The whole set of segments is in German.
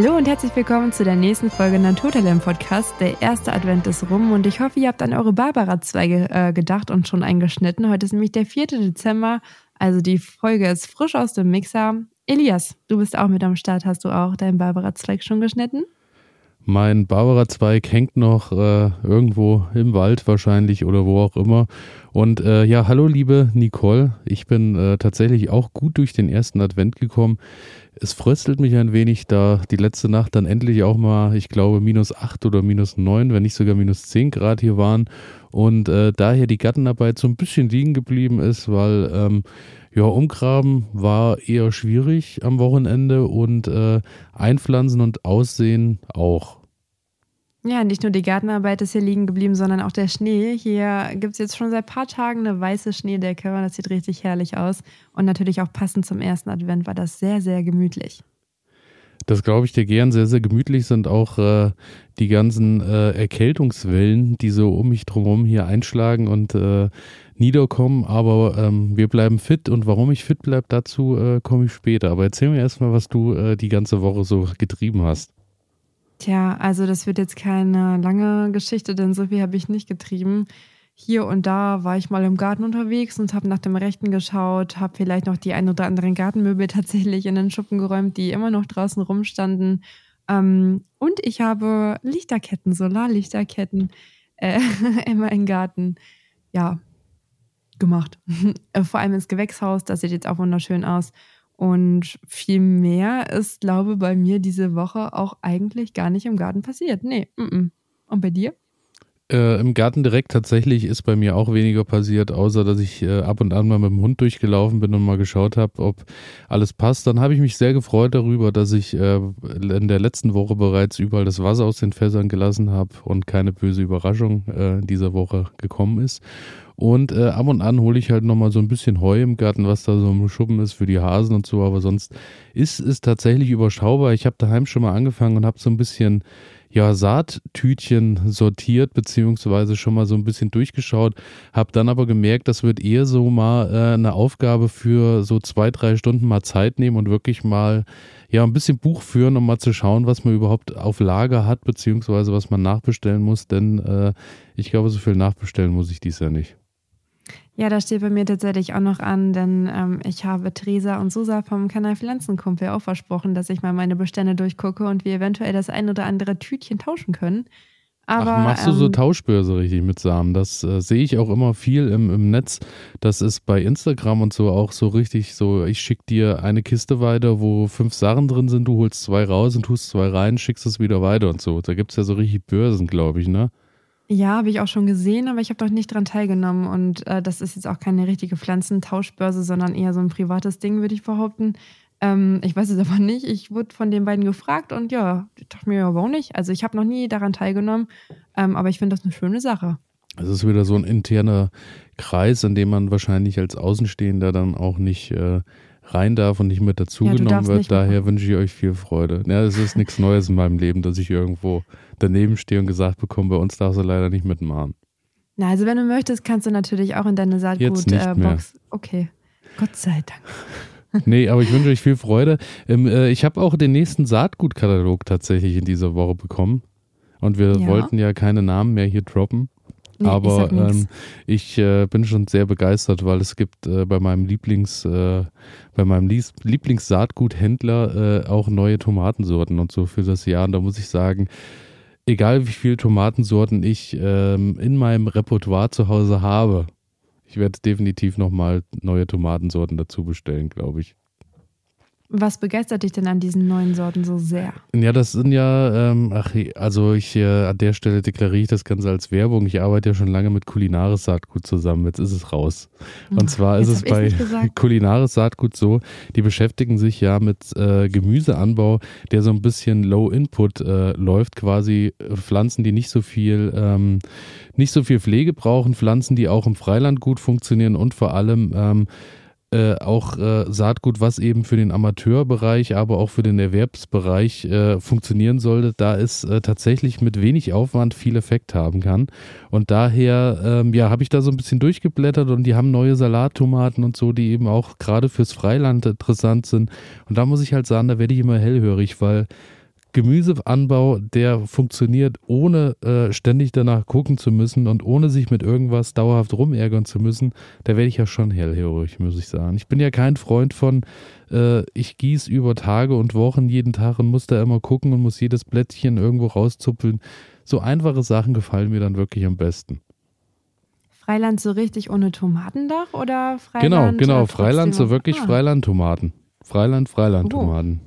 Hallo und herzlich willkommen zu der nächsten Folge Naturtalent Podcast. Der erste Advent ist rum und ich hoffe, ihr habt an eure Barbara-Zweige äh, gedacht und schon eingeschnitten. Heute ist nämlich der 4. Dezember, also die Folge ist frisch aus dem Mixer. Elias, du bist auch mit am Start. Hast du auch deinen Barbara-Zweig schon geschnitten? Mein Barbara-Zweig hängt noch äh, irgendwo im Wald wahrscheinlich oder wo auch immer. Und äh, ja, hallo liebe Nicole. Ich bin äh, tatsächlich auch gut durch den ersten Advent gekommen. Es fröstelt mich ein wenig, da die letzte Nacht dann endlich auch mal, ich glaube, minus acht oder minus neun, wenn nicht sogar minus zehn Grad hier waren. Und äh, daher die Gartenarbeit so ein bisschen liegen geblieben ist, weil ähm, ja, umgraben war eher schwierig am Wochenende und äh, einpflanzen und aussehen auch. Ja, nicht nur die Gartenarbeit ist hier liegen geblieben, sondern auch der Schnee. Hier gibt es jetzt schon seit ein paar Tagen eine weiße Schneedecke und das sieht richtig herrlich aus. Und natürlich auch passend zum ersten Advent war das sehr, sehr gemütlich. Das glaube ich dir gern. Sehr, sehr gemütlich sind auch äh, die ganzen äh, Erkältungswellen, die so um mich drumherum hier einschlagen und äh, niederkommen. Aber ähm, wir bleiben fit und warum ich fit bleibe, dazu äh, komme ich später. Aber erzähl mir erstmal, was du äh, die ganze Woche so getrieben hast. Tja, also das wird jetzt keine lange Geschichte, denn so viel habe ich nicht getrieben. Hier und da war ich mal im Garten unterwegs und habe nach dem Rechten geschaut, habe vielleicht noch die ein oder anderen Gartenmöbel tatsächlich in den Schuppen geräumt, die immer noch draußen rumstanden. Ähm, und ich habe Lichterketten, Solarlichterketten äh, in meinen Garten, ja, gemacht. Vor allem ins Gewächshaus, das sieht jetzt auch wunderschön aus. Und viel mehr ist, glaube ich, bei mir diese Woche auch eigentlich gar nicht im Garten passiert. Nee, m -m. und bei dir? Äh, Im Garten direkt tatsächlich ist bei mir auch weniger passiert, außer dass ich äh, ab und an mal mit dem Hund durchgelaufen bin und mal geschaut habe, ob alles passt. Dann habe ich mich sehr gefreut darüber, dass ich äh, in der letzten Woche bereits überall das Wasser aus den Fässern gelassen habe und keine böse Überraschung äh, dieser Woche gekommen ist. Und äh, ab und an hole ich halt nochmal so ein bisschen Heu im Garten, was da so im Schuppen ist für die Hasen und so. Aber sonst ist es tatsächlich überschaubar. Ich habe daheim schon mal angefangen und habe so ein bisschen ja, Saattütchen sortiert, beziehungsweise schon mal so ein bisschen durchgeschaut, habe dann aber gemerkt, das wird eher so mal äh, eine Aufgabe für so zwei, drei Stunden mal Zeit nehmen und wirklich mal ja ein bisschen Buch führen, um mal zu schauen, was man überhaupt auf Lager hat, beziehungsweise was man nachbestellen muss, denn äh, ich glaube, so viel nachbestellen muss ich dies Jahr nicht. Ja, das steht bei mir tatsächlich auch noch an, denn ähm, ich habe Theresa und Susa vom Kanal Pflanzenkumpel auch versprochen, dass ich mal meine Bestände durchgucke und wir eventuell das ein oder andere Tütchen tauschen können. Aber, Ach, machst du so ähm, Tauschbörse richtig mit Samen? Das äh, sehe ich auch immer viel im, im Netz. Das ist bei Instagram und so auch so richtig so, ich schicke dir eine Kiste weiter, wo fünf Sachen drin sind, du holst zwei raus und tust zwei rein, schickst es wieder weiter und so. Da gibt es ja so richtig Börsen, glaube ich, ne? Ja, habe ich auch schon gesehen, aber ich habe doch nicht dran teilgenommen. Und äh, das ist jetzt auch keine richtige Pflanzentauschbörse, sondern eher so ein privates Ding, würde ich behaupten. Ähm, ich weiß es aber nicht. Ich wurde von den beiden gefragt und ja, ich dachte mir, ja, warum nicht? Also ich habe noch nie daran teilgenommen, ähm, aber ich finde das eine schöne Sache. Es ist wieder so ein interner Kreis, in dem man wahrscheinlich als Außenstehender dann auch nicht äh, rein darf und nicht mit dazugenommen ja, wird. Daher wünsche ich euch viel Freude. Ja, es ist nichts Neues in meinem Leben, dass ich irgendwo daneben stehe und gesagt bekomme, bei uns darfst du leider nicht mitmachen. Na, also wenn du möchtest, kannst du natürlich auch in deine Saatgutbox. Äh, okay. Gott sei Dank. nee, aber ich wünsche euch viel Freude. Ähm, äh, ich habe auch den nächsten Saatgutkatalog tatsächlich in dieser Woche bekommen. Und wir ja. wollten ja keine Namen mehr hier droppen. Nee, aber ich, ähm, ich äh, bin schon sehr begeistert, weil es gibt äh, bei meinem Lieblings, äh, bei meinem Lieblingssaatguthändler äh, auch neue Tomatensorten und so für das Jahr. Und da muss ich sagen, egal wie viele Tomatensorten ich ähm, in meinem Repertoire zu Hause habe, ich werde definitiv nochmal neue Tomatensorten dazu bestellen, glaube ich. Was begeistert dich denn an diesen neuen Sorten so sehr? Ja, das sind ja, ähm, ach, also ich äh, an der Stelle deklariere ich das Ganze als Werbung. Ich arbeite ja schon lange mit Kulinaris Saatgut zusammen. Jetzt ist es raus. Und ach, zwar ist es bei Kulinaris Saatgut so, die beschäftigen sich ja mit äh, Gemüseanbau, der so ein bisschen Low Input äh, läuft, quasi äh, Pflanzen, die nicht so viel, ähm, nicht so viel Pflege brauchen, Pflanzen, die auch im Freiland gut funktionieren und vor allem ähm, äh, auch äh, Saatgut, was eben für den Amateurbereich, aber auch für den Erwerbsbereich äh, funktionieren sollte, da es äh, tatsächlich mit wenig Aufwand viel Effekt haben kann. Und daher, ähm, ja, habe ich da so ein bisschen durchgeblättert und die haben neue Salattomaten und so, die eben auch gerade fürs Freiland interessant sind. Und da muss ich halt sagen, da werde ich immer hellhörig, weil Gemüseanbau, der funktioniert, ohne äh, ständig danach gucken zu müssen und ohne sich mit irgendwas dauerhaft rumärgern zu müssen, da werde ich ja schon hellhörig, muss ich sagen. Ich bin ja kein Freund von, äh, ich gieße über Tage und Wochen jeden Tag und muss da immer gucken und muss jedes Blättchen irgendwo rauszupfeln. So einfache Sachen gefallen mir dann wirklich am besten. Freiland so richtig ohne Tomatendach oder Freiland? Genau, genau, Freiland so wirklich ah. Freiland-Tomaten. Freiland, Freiland-Tomaten.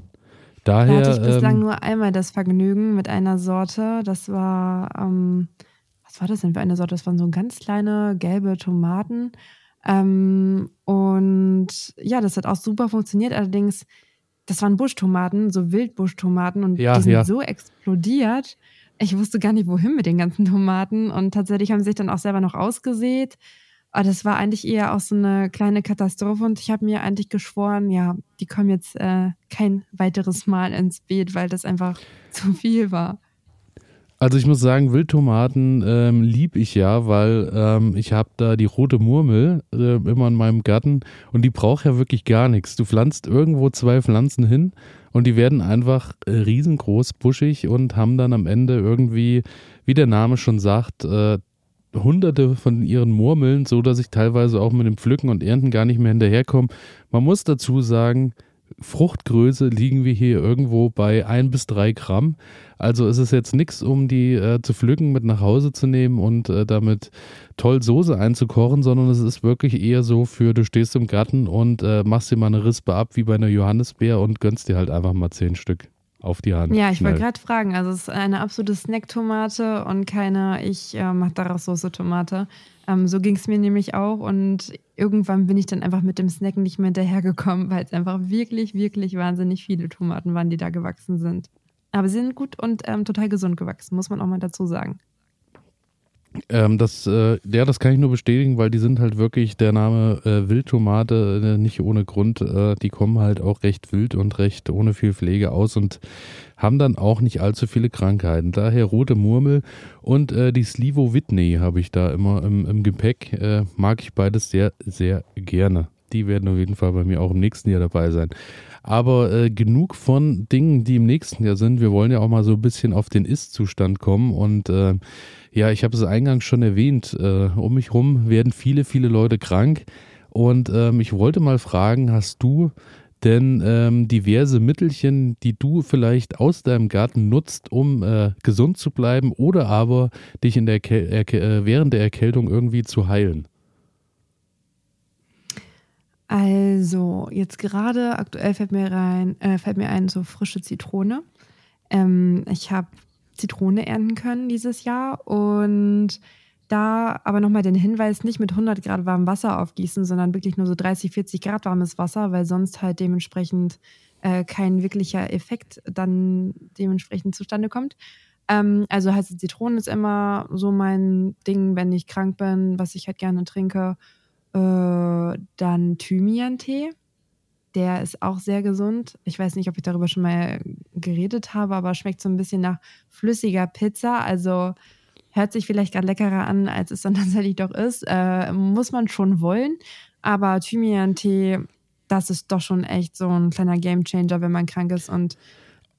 Daher. Da hatte ich bislang ähm, nur einmal das Vergnügen mit einer Sorte. Das war, ähm, was war das denn für eine Sorte? Das waren so ganz kleine gelbe Tomaten. Ähm, und ja, das hat auch super funktioniert. Allerdings, das waren Buschtomaten, so Wildbuschtomaten und ja, die sind ja. so explodiert. Ich wusste gar nicht, wohin mit den ganzen Tomaten. Und tatsächlich haben sie sich dann auch selber noch ausgesät. Aber das war eigentlich eher auch so eine kleine Katastrophe und ich habe mir eigentlich geschworen, ja, die kommen jetzt äh, kein weiteres Mal ins Beet, weil das einfach zu viel war. Also ich muss sagen, Wildtomaten ähm, lieb ich ja, weil ähm, ich habe da die rote Murmel äh, immer in meinem Garten und die braucht ja wirklich gar nichts. Du pflanzt irgendwo zwei Pflanzen hin und die werden einfach äh, riesengroß, buschig und haben dann am Ende irgendwie, wie der Name schon sagt, äh, hunderte von ihren Murmeln, so dass ich teilweise auch mit dem Pflücken und Ernten gar nicht mehr hinterherkomme. Man muss dazu sagen, Fruchtgröße liegen wir hier irgendwo bei ein bis drei Gramm. Also ist es jetzt nichts, um die äh, zu pflücken, mit nach Hause zu nehmen und äh, damit toll Soße einzukochen, sondern es ist wirklich eher so für, du stehst im Garten und äh, machst dir mal eine Rispe ab wie bei einer Johannisbeer und gönnst dir halt einfach mal zehn Stück auf die Hand. Ja, ich wollte gerade fragen. Also es ist eine absolute Snack-Tomate und keine, ich äh, mache daraus Soße-Tomate. Ähm, so ging es mir nämlich auch und irgendwann bin ich dann einfach mit dem Snacken nicht mehr hinterhergekommen, weil es einfach wirklich, wirklich wahnsinnig viele Tomaten waren, die da gewachsen sind. Aber sie sind gut und ähm, total gesund gewachsen, muss man auch mal dazu sagen. Ähm, das, äh, ja, das kann ich nur bestätigen, weil die sind halt wirklich der Name äh, Wildtomate äh, nicht ohne Grund. Äh, die kommen halt auch recht wild und recht ohne viel Pflege aus und haben dann auch nicht allzu viele Krankheiten. Daher rote Murmel und äh, die Slivo Whitney habe ich da immer im, im Gepäck. Äh, mag ich beides sehr, sehr gerne. Die werden auf jeden Fall bei mir auch im nächsten Jahr dabei sein. Aber äh, genug von Dingen, die im nächsten Jahr sind. Wir wollen ja auch mal so ein bisschen auf den Ist-Zustand kommen und äh, ja, ich habe es eingangs schon erwähnt, äh, um mich herum werden viele, viele Leute krank. Und ähm, ich wollte mal fragen, hast du denn ähm, diverse Mittelchen, die du vielleicht aus deinem Garten nutzt, um äh, gesund zu bleiben oder aber dich in der äh, während der Erkältung irgendwie zu heilen? Also, jetzt gerade aktuell fällt mir rein, äh, fällt mir ein, so frische Zitrone. Ähm, ich habe Zitrone ernten können dieses Jahr. Und da aber nochmal den Hinweis, nicht mit 100 Grad warmem Wasser aufgießen, sondern wirklich nur so 30, 40 Grad warmes Wasser, weil sonst halt dementsprechend äh, kein wirklicher Effekt dann dementsprechend zustande kommt. Ähm, also heiße Zitronen ist immer so mein Ding, wenn ich krank bin, was ich halt gerne trinke. Äh, dann Thymian-Tee der ist auch sehr gesund. Ich weiß nicht, ob ich darüber schon mal geredet habe, aber schmeckt so ein bisschen nach flüssiger Pizza. Also hört sich vielleicht gerade leckerer an, als es dann tatsächlich doch ist. Äh, muss man schon wollen. Aber Thymian-Tee, das ist doch schon echt so ein kleiner Gamechanger, wenn man krank ist und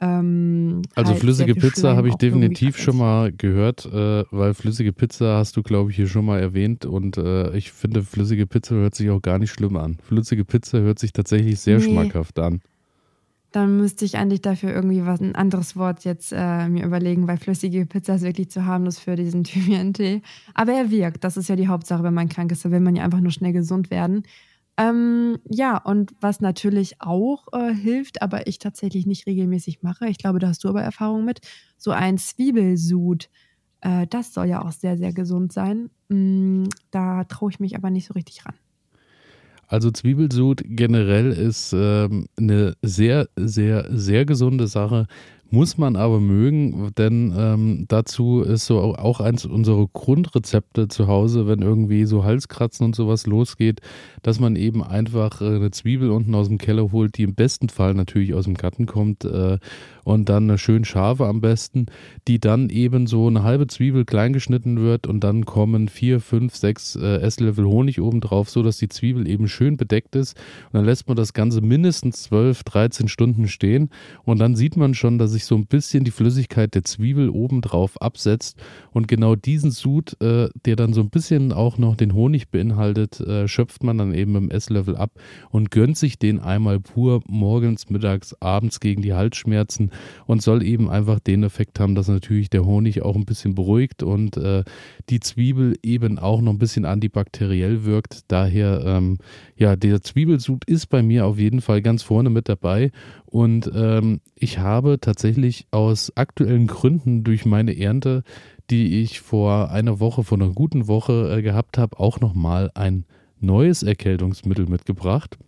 ähm, also halt flüssige Pizza habe ich definitiv schon mal gehört, äh, weil flüssige Pizza hast du, glaube ich, hier schon mal erwähnt und äh, ich finde, flüssige Pizza hört sich auch gar nicht schlimm an. Flüssige Pizza hört sich tatsächlich sehr nee. schmackhaft an. Dann müsste ich eigentlich dafür irgendwie was, ein anderes Wort jetzt äh, mir überlegen, weil flüssige Pizza ist wirklich zu harmlos für diesen Thymian-Tee. Aber er wirkt, das ist ja die Hauptsache, wenn man krank ist. Da will man ja einfach nur schnell gesund werden. Ähm, ja, und was natürlich auch äh, hilft, aber ich tatsächlich nicht regelmäßig mache, ich glaube, da hast du aber Erfahrung mit, so ein Zwiebelsud. Äh, das soll ja auch sehr, sehr gesund sein. Mm, da traue ich mich aber nicht so richtig ran. Also Zwiebelsud generell ist ähm, eine sehr, sehr, sehr gesunde Sache. Muss man aber mögen, denn ähm, dazu ist so auch eins unserer Grundrezepte zu Hause, wenn irgendwie so Halskratzen und sowas losgeht, dass man eben einfach äh, eine Zwiebel unten aus dem Keller holt, die im besten Fall natürlich aus dem Garten kommt äh, und dann eine schön scharfe am besten, die dann eben so eine halbe Zwiebel klein geschnitten wird und dann kommen vier, fünf, sechs äh, Esslöffel Honig oben drauf, so dass die Zwiebel eben schön bedeckt ist. Und dann lässt man das Ganze mindestens 12, 13 Stunden stehen und dann sieht man schon, dass sich sich so ein bisschen die Flüssigkeit der Zwiebel obendrauf absetzt und genau diesen Sud, äh, der dann so ein bisschen auch noch den Honig beinhaltet, äh, schöpft man dann eben im Esslöffel ab und gönnt sich den einmal pur morgens, mittags, abends gegen die Halsschmerzen und soll eben einfach den Effekt haben, dass natürlich der Honig auch ein bisschen beruhigt und äh, die Zwiebel eben auch noch ein bisschen antibakteriell wirkt. Daher, ähm, ja, der Zwiebelsud ist bei mir auf jeden Fall ganz vorne mit dabei und ähm, ich habe tatsächlich aus aktuellen Gründen durch meine Ernte, die ich vor einer Woche, vor einer guten Woche äh, gehabt habe, auch nochmal ein neues Erkältungsmittel mitgebracht.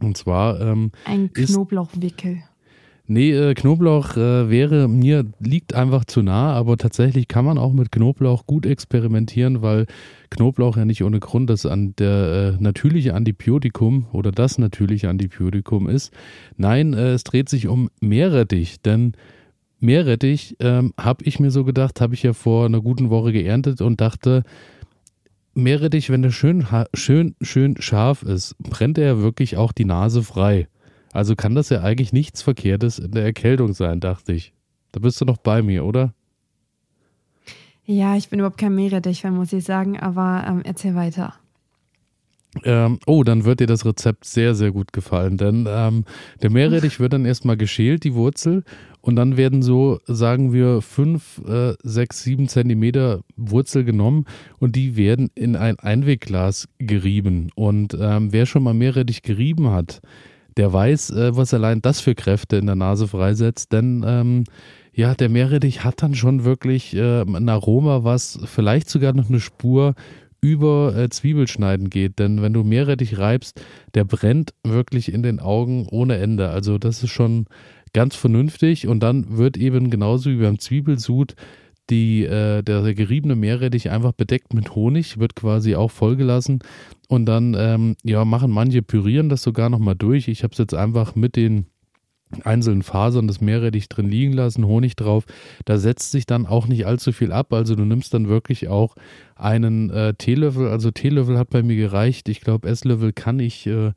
Und zwar ähm, ein Knoblauchwickel. Nee, äh, Knoblauch äh, wäre mir, liegt einfach zu nah, aber tatsächlich kann man auch mit Knoblauch gut experimentieren, weil Knoblauch ja nicht ohne Grund das an der äh, natürliche Antibiotikum oder das natürliche Antibiotikum ist. Nein, äh, es dreht sich um Meerrettich, denn Meerrettich ähm, habe ich mir so gedacht, habe ich ja vor einer guten Woche geerntet und dachte, Meerrettich, wenn der schön, schön, schön scharf ist, brennt er wirklich auch die Nase frei. Also kann das ja eigentlich nichts Verkehrtes in der Erkältung sein, dachte ich. Da bist du noch bei mir, oder? Ja, ich bin überhaupt kein Meerrettich-Fan, muss ich sagen, aber ähm, erzähl weiter. Ähm, oh, dann wird dir das Rezept sehr, sehr gut gefallen, denn ähm, der Meerrettich wird dann erstmal geschält, die Wurzel, und dann werden so, sagen wir, fünf, äh, sechs, sieben Zentimeter Wurzel genommen und die werden in ein Einwegglas gerieben. Und ähm, wer schon mal Meerrettich gerieben hat, der weiß, äh, was allein das für Kräfte in der Nase freisetzt, denn ähm, ja, der Meerrettich hat dann schon wirklich äh, ein Aroma, was vielleicht sogar noch eine Spur über äh, Zwiebelschneiden geht. Denn wenn du Meerrettich reibst, der brennt wirklich in den Augen ohne Ende. Also das ist schon ganz vernünftig. Und dann wird eben genauso wie beim Zwiebelsud die, äh, der geriebene Meerrettich einfach bedeckt mit Honig, wird quasi auch vollgelassen. Und dann ähm, ja, machen manche, pürieren das sogar nochmal durch. Ich habe es jetzt einfach mit den einzelnen Fasern des Meerrettich drin liegen lassen, Honig drauf. Da setzt sich dann auch nicht allzu viel ab. Also du nimmst dann wirklich auch einen äh, Teelöffel. Also Teelöffel hat bei mir gereicht. Ich glaube, Esslöffel kann ich äh,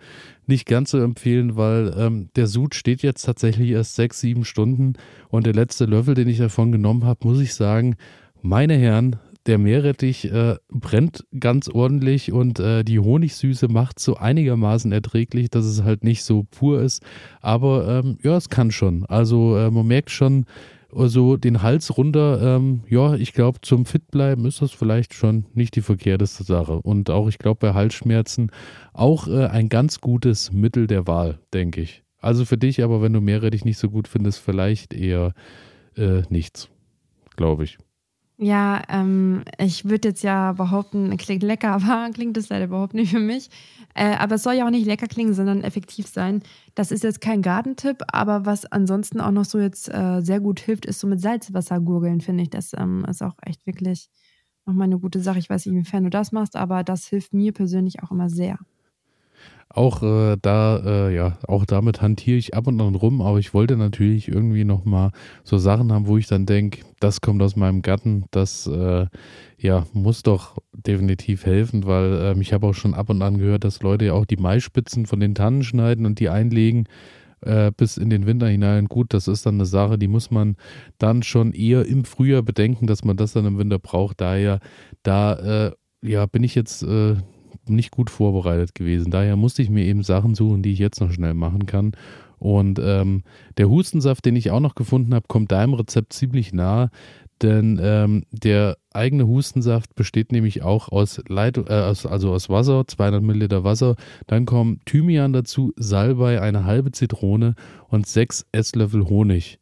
nicht ganz so empfehlen, weil ähm, der Sud steht jetzt tatsächlich erst sechs, sieben Stunden. Und der letzte Löffel, den ich davon genommen habe, muss ich sagen, meine Herren, der Meerrettich äh, brennt ganz ordentlich und äh, die Honigsüße macht so einigermaßen erträglich, dass es halt nicht so pur ist. Aber ähm, ja, es kann schon. Also äh, man merkt schon so den Hals runter. Ähm, ja, ich glaube, zum Fitbleiben ist das vielleicht schon nicht die verkehrteste Sache. Und auch, ich glaube, bei Halsschmerzen auch äh, ein ganz gutes Mittel der Wahl, denke ich. Also für dich, aber wenn du Meerrettich nicht so gut findest, vielleicht eher äh, nichts, glaube ich. Ja, ähm, ich würde jetzt ja behaupten, klingt lecker, aber klingt es leider überhaupt nicht für mich. Äh, aber es soll ja auch nicht lecker klingen, sondern effektiv sein. Das ist jetzt kein Gartentipp, aber was ansonsten auch noch so jetzt äh, sehr gut hilft, ist so mit Salzwasser gurgeln, finde ich. Das ähm, ist auch echt wirklich nochmal eine gute Sache. Ich weiß nicht, inwiefern du das machst, aber das hilft mir persönlich auch immer sehr. Auch äh, da, äh, ja, auch damit hantiere ich ab und an rum, aber ich wollte natürlich irgendwie nochmal so Sachen haben, wo ich dann denke, das kommt aus meinem Garten, das äh, ja, muss doch definitiv helfen, weil ähm, ich habe auch schon ab und an gehört, dass Leute ja auch die Maispitzen von den Tannen schneiden und die einlegen äh, bis in den Winter hinein. Gut, das ist dann eine Sache, die muss man dann schon eher im Frühjahr bedenken, dass man das dann im Winter braucht. Daher, da äh, ja, bin ich jetzt äh, nicht gut vorbereitet gewesen. Daher musste ich mir eben Sachen suchen, die ich jetzt noch schnell machen kann. Und ähm, der Hustensaft, den ich auch noch gefunden habe, kommt deinem Rezept ziemlich nah, denn ähm, der eigene Hustensaft besteht nämlich auch aus, Leit äh, aus, also aus Wasser, 200 Milliliter Wasser. Dann kommen Thymian dazu, Salbei, eine halbe Zitrone und sechs Esslöffel Honig.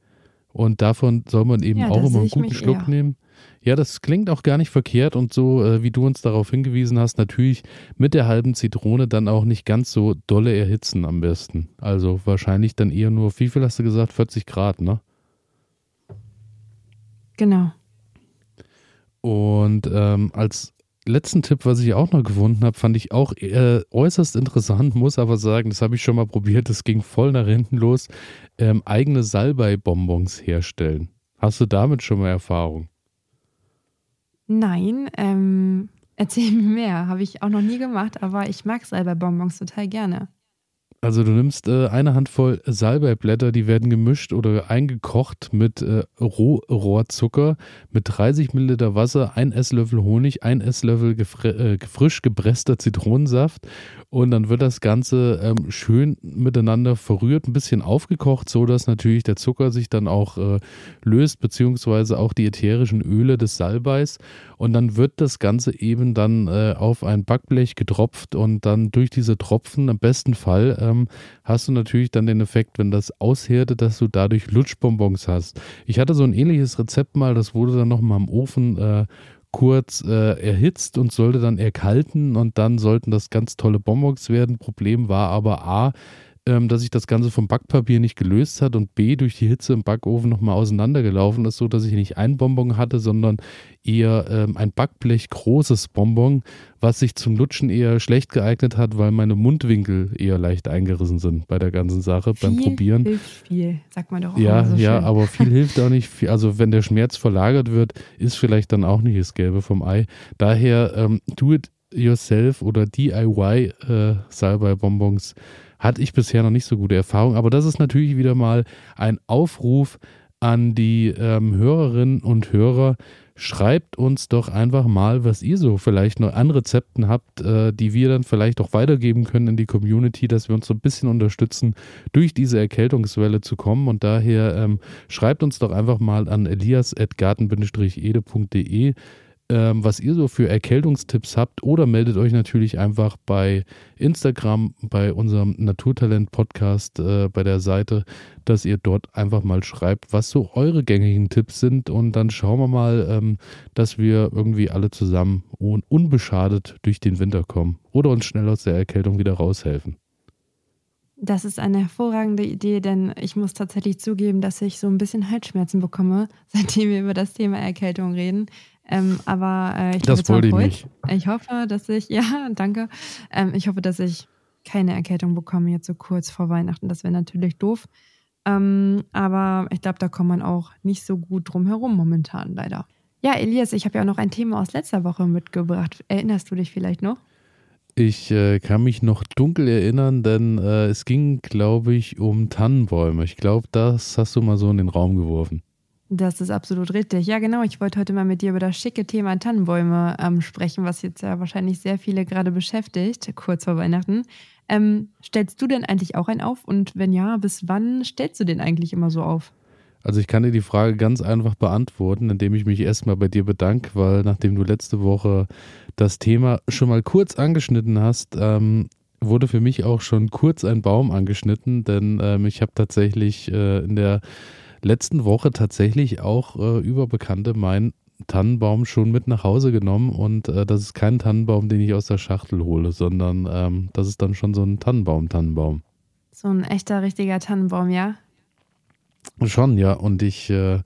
Und davon soll man eben ja, auch immer einen guten Schluck eher. nehmen. Ja, das klingt auch gar nicht verkehrt und so, äh, wie du uns darauf hingewiesen hast, natürlich mit der halben Zitrone dann auch nicht ganz so dolle erhitzen am besten. Also wahrscheinlich dann eher nur, wie viel hast du gesagt? 40 Grad, ne? Genau. Und ähm, als letzten Tipp, was ich auch noch gefunden habe, fand ich auch äh, äußerst interessant, muss aber sagen, das habe ich schon mal probiert, das ging voll nach hinten los. Ähm, eigene Salbei-Bonbons herstellen. Hast du damit schon mal Erfahrung? Nein, ähm, erzähl mir mehr. Habe ich auch noch nie gemacht, aber ich mag Salbeibonbons total gerne. Also du nimmst äh, eine Handvoll Salbeiblätter, die werden gemischt oder eingekocht mit äh, Rohrohrzucker, mit 30 Milliliter Wasser, ein Esslöffel Honig, ein Esslöffel äh, frisch gepresster Zitronensaft und dann wird das Ganze ähm, schön miteinander verrührt, ein bisschen aufgekocht, so dass natürlich der Zucker sich dann auch äh, löst, beziehungsweise auch die ätherischen Öle des Salbeis und dann wird das Ganze eben dann äh, auf ein Backblech getropft und dann durch diese Tropfen im besten Fall äh, ähm, hast du natürlich dann den Effekt, wenn das aushärtet, dass du dadurch Lutschbonbons hast. Ich hatte so ein ähnliches Rezept mal, das wurde dann nochmal im Ofen äh, kurz äh, erhitzt und sollte dann erkalten und dann sollten das ganz tolle Bonbons werden. Problem war aber A, ähm, dass sich das Ganze vom Backpapier nicht gelöst hat und B, durch die Hitze im Backofen nochmal auseinandergelaufen ist, so dass ich nicht ein Bonbon hatte, sondern eher ähm, ein Backblech großes Bonbon, was sich zum Lutschen eher schlecht geeignet hat, weil meine Mundwinkel eher leicht eingerissen sind bei der ganzen Sache viel beim Probieren. Hilft viel, sagt man doch auch Ja, so ja, schön. aber viel hilft auch nicht. Viel. Also wenn der Schmerz verlagert wird, ist vielleicht dann auch nicht das Gelbe vom Ei. Daher ähm, do it yourself oder DIY äh, Salbei-Bonbons hatte ich bisher noch nicht so gute Erfahrungen. Aber das ist natürlich wieder mal ein Aufruf an die ähm, Hörerinnen und Hörer. Schreibt uns doch einfach mal, was ihr so vielleicht noch an Rezepten habt, äh, die wir dann vielleicht auch weitergeben können in die Community, dass wir uns so ein bisschen unterstützen, durch diese Erkältungswelle zu kommen. Und daher ähm, schreibt uns doch einfach mal an elias.garten-ede.de ähm, was ihr so für Erkältungstipps habt oder meldet euch natürlich einfach bei Instagram, bei unserem Naturtalent-Podcast, äh, bei der Seite, dass ihr dort einfach mal schreibt, was so eure gängigen Tipps sind und dann schauen wir mal, ähm, dass wir irgendwie alle zusammen un unbeschadet durch den Winter kommen oder uns schnell aus der Erkältung wieder raushelfen. Das ist eine hervorragende Idee, denn ich muss tatsächlich zugeben, dass ich so ein bisschen Halsschmerzen bekomme, seitdem wir über das Thema Erkältung reden. Ähm, aber äh, ich das wollte ich nicht. Ich hoffe, dass ich, ja, danke. Ähm, ich hoffe, dass ich keine Erkältung bekomme jetzt so kurz vor Weihnachten. Das wäre natürlich doof. Ähm, aber ich glaube, da kommt man auch nicht so gut drum herum momentan, leider. Ja, Elias, ich habe ja auch noch ein Thema aus letzter Woche mitgebracht. Erinnerst du dich vielleicht noch? Ich äh, kann mich noch dunkel erinnern, denn äh, es ging, glaube ich, um Tannenbäume. Ich glaube, das hast du mal so in den Raum geworfen. Das ist absolut richtig. Ja, genau. Ich wollte heute mal mit dir über das schicke Thema Tannenbäume ähm, sprechen, was jetzt ja wahrscheinlich sehr viele gerade beschäftigt, kurz vor Weihnachten. Ähm, stellst du denn eigentlich auch einen auf? Und wenn ja, bis wann stellst du den eigentlich immer so auf? Also ich kann dir die Frage ganz einfach beantworten, indem ich mich erstmal bei dir bedanke, weil nachdem du letzte Woche das Thema schon mal kurz angeschnitten hast, ähm, wurde für mich auch schon kurz ein Baum angeschnitten, denn ähm, ich habe tatsächlich äh, in der letzten Woche tatsächlich auch äh, über Bekannte meinen Tannenbaum schon mit nach Hause genommen und äh, das ist kein Tannenbaum, den ich aus der Schachtel hole, sondern ähm, das ist dann schon so ein Tannenbaum-Tannenbaum. So ein echter, richtiger Tannenbaum, ja? Schon, ja. Und ich äh,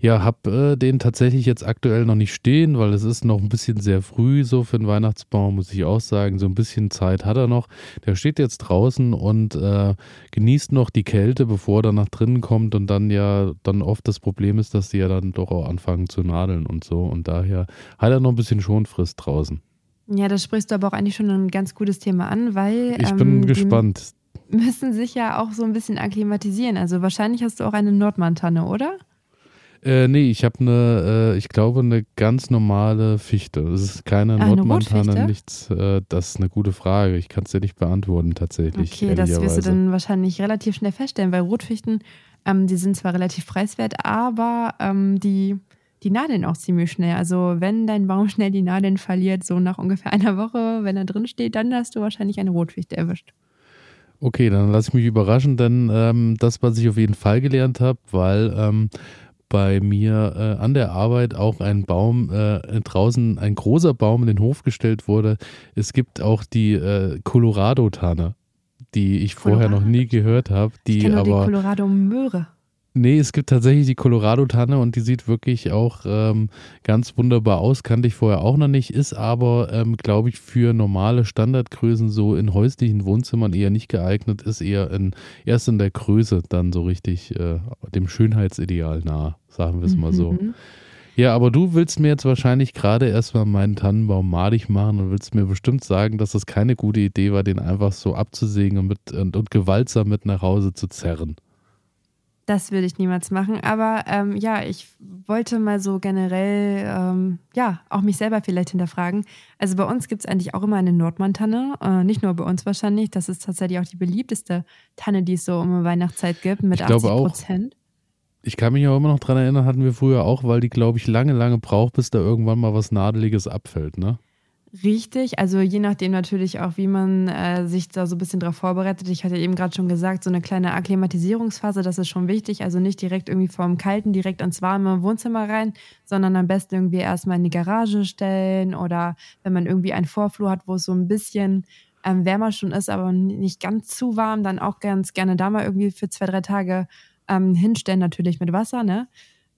ja, habe äh, den tatsächlich jetzt aktuell noch nicht stehen, weil es ist noch ein bisschen sehr früh so für den Weihnachtsbaum, muss ich auch sagen. So ein bisschen Zeit hat er noch. Der steht jetzt draußen und äh, genießt noch die Kälte, bevor er nach drinnen kommt und dann ja dann oft das Problem ist, dass die ja dann doch auch anfangen zu nadeln und so. Und daher hat er noch ein bisschen Schonfrist draußen. Ja, das sprichst du aber auch eigentlich schon ein ganz gutes Thema an, weil. Ich bin ähm, gespannt müssen sich ja auch so ein bisschen akklimatisieren. Also wahrscheinlich hast du auch eine Nordmantanne, oder? Äh, nee, ich habe eine, äh, ich glaube, eine ganz normale Fichte. Das ist keine ah, Nordmantanne, nichts. Äh, das ist eine gute Frage. Ich kann es dir nicht beantworten, tatsächlich. Okay, das wirst du dann wahrscheinlich relativ schnell feststellen, weil Rotfichten, ähm, die sind zwar relativ preiswert, aber ähm, die, die nadeln auch ziemlich schnell. Also, wenn dein Baum schnell die Nadeln verliert, so nach ungefähr einer Woche, wenn er drin steht, dann hast du wahrscheinlich eine Rotfichte erwischt. Okay, dann lasse ich mich überraschen, denn ähm, das, was ich auf jeden Fall gelernt habe, weil ähm, bei mir äh, an der Arbeit auch ein Baum äh, draußen, ein großer Baum in den Hof gestellt wurde. Es gibt auch die äh, Colorado-Tanne, die ich Colorado. vorher noch nie gehört habe. Die ich aber die Colorado-Möhre. Nee, es gibt tatsächlich die Colorado-Tanne und die sieht wirklich auch ähm, ganz wunderbar aus. Kannte ich vorher auch noch nicht, ist aber, ähm, glaube ich, für normale Standardgrößen so in häuslichen Wohnzimmern eher nicht geeignet, ist eher in, erst in der Größe dann so richtig äh, dem Schönheitsideal nah, sagen wir es mal so. Mhm. Ja, aber du willst mir jetzt wahrscheinlich gerade erstmal meinen Tannenbaum madig machen und willst mir bestimmt sagen, dass das keine gute Idee war, den einfach so abzusägen und, mit, und, und gewaltsam mit nach Hause zu zerren. Das würde ich niemals machen. Aber ähm, ja, ich wollte mal so generell, ähm, ja, auch mich selber vielleicht hinterfragen. Also bei uns gibt es eigentlich auch immer eine Nordmann-Tanne. Äh, nicht nur bei uns wahrscheinlich. Das ist tatsächlich auch die beliebteste Tanne, die es so um Weihnachtszeit gibt, mit ich 80 Prozent. Ich kann mich auch immer noch dran erinnern, hatten wir früher auch, weil die, glaube ich, lange, lange braucht, bis da irgendwann mal was Nadeliges abfällt, ne? Richtig, also je nachdem natürlich auch, wie man äh, sich da so ein bisschen drauf vorbereitet. Ich hatte eben gerade schon gesagt, so eine kleine Akklimatisierungsphase, das ist schon wichtig. Also nicht direkt irgendwie vom Kalten direkt ans warme Wohnzimmer rein, sondern am besten irgendwie erstmal in die Garage stellen oder wenn man irgendwie einen Vorflur hat, wo es so ein bisschen ähm, wärmer schon ist, aber nicht ganz zu warm, dann auch ganz gerne da mal irgendwie für zwei, drei Tage ähm, hinstellen, natürlich mit Wasser, ne?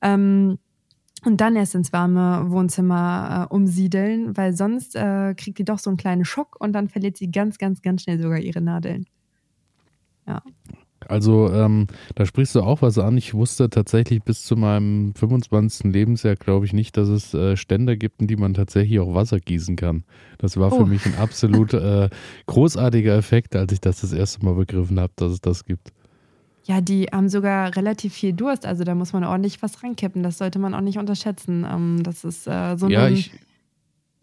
Ähm, und dann erst ins warme Wohnzimmer äh, umsiedeln, weil sonst äh, kriegt die doch so einen kleinen Schock und dann verliert sie ganz, ganz, ganz schnell sogar ihre Nadeln. Ja. Also ähm, da sprichst du auch was an. Ich wusste tatsächlich bis zu meinem 25. Lebensjahr, glaube ich, nicht, dass es äh, Ständer gibt, in die man tatsächlich auch Wasser gießen kann. Das war für oh. mich ein absolut äh, großartiger Effekt, als ich das das erste Mal begriffen habe, dass es das gibt. Ja, die haben sogar relativ viel Durst. Also da muss man ordentlich was reinkippen. Das sollte man auch nicht unterschätzen. Ähm, das ist äh, so ja, ein ich,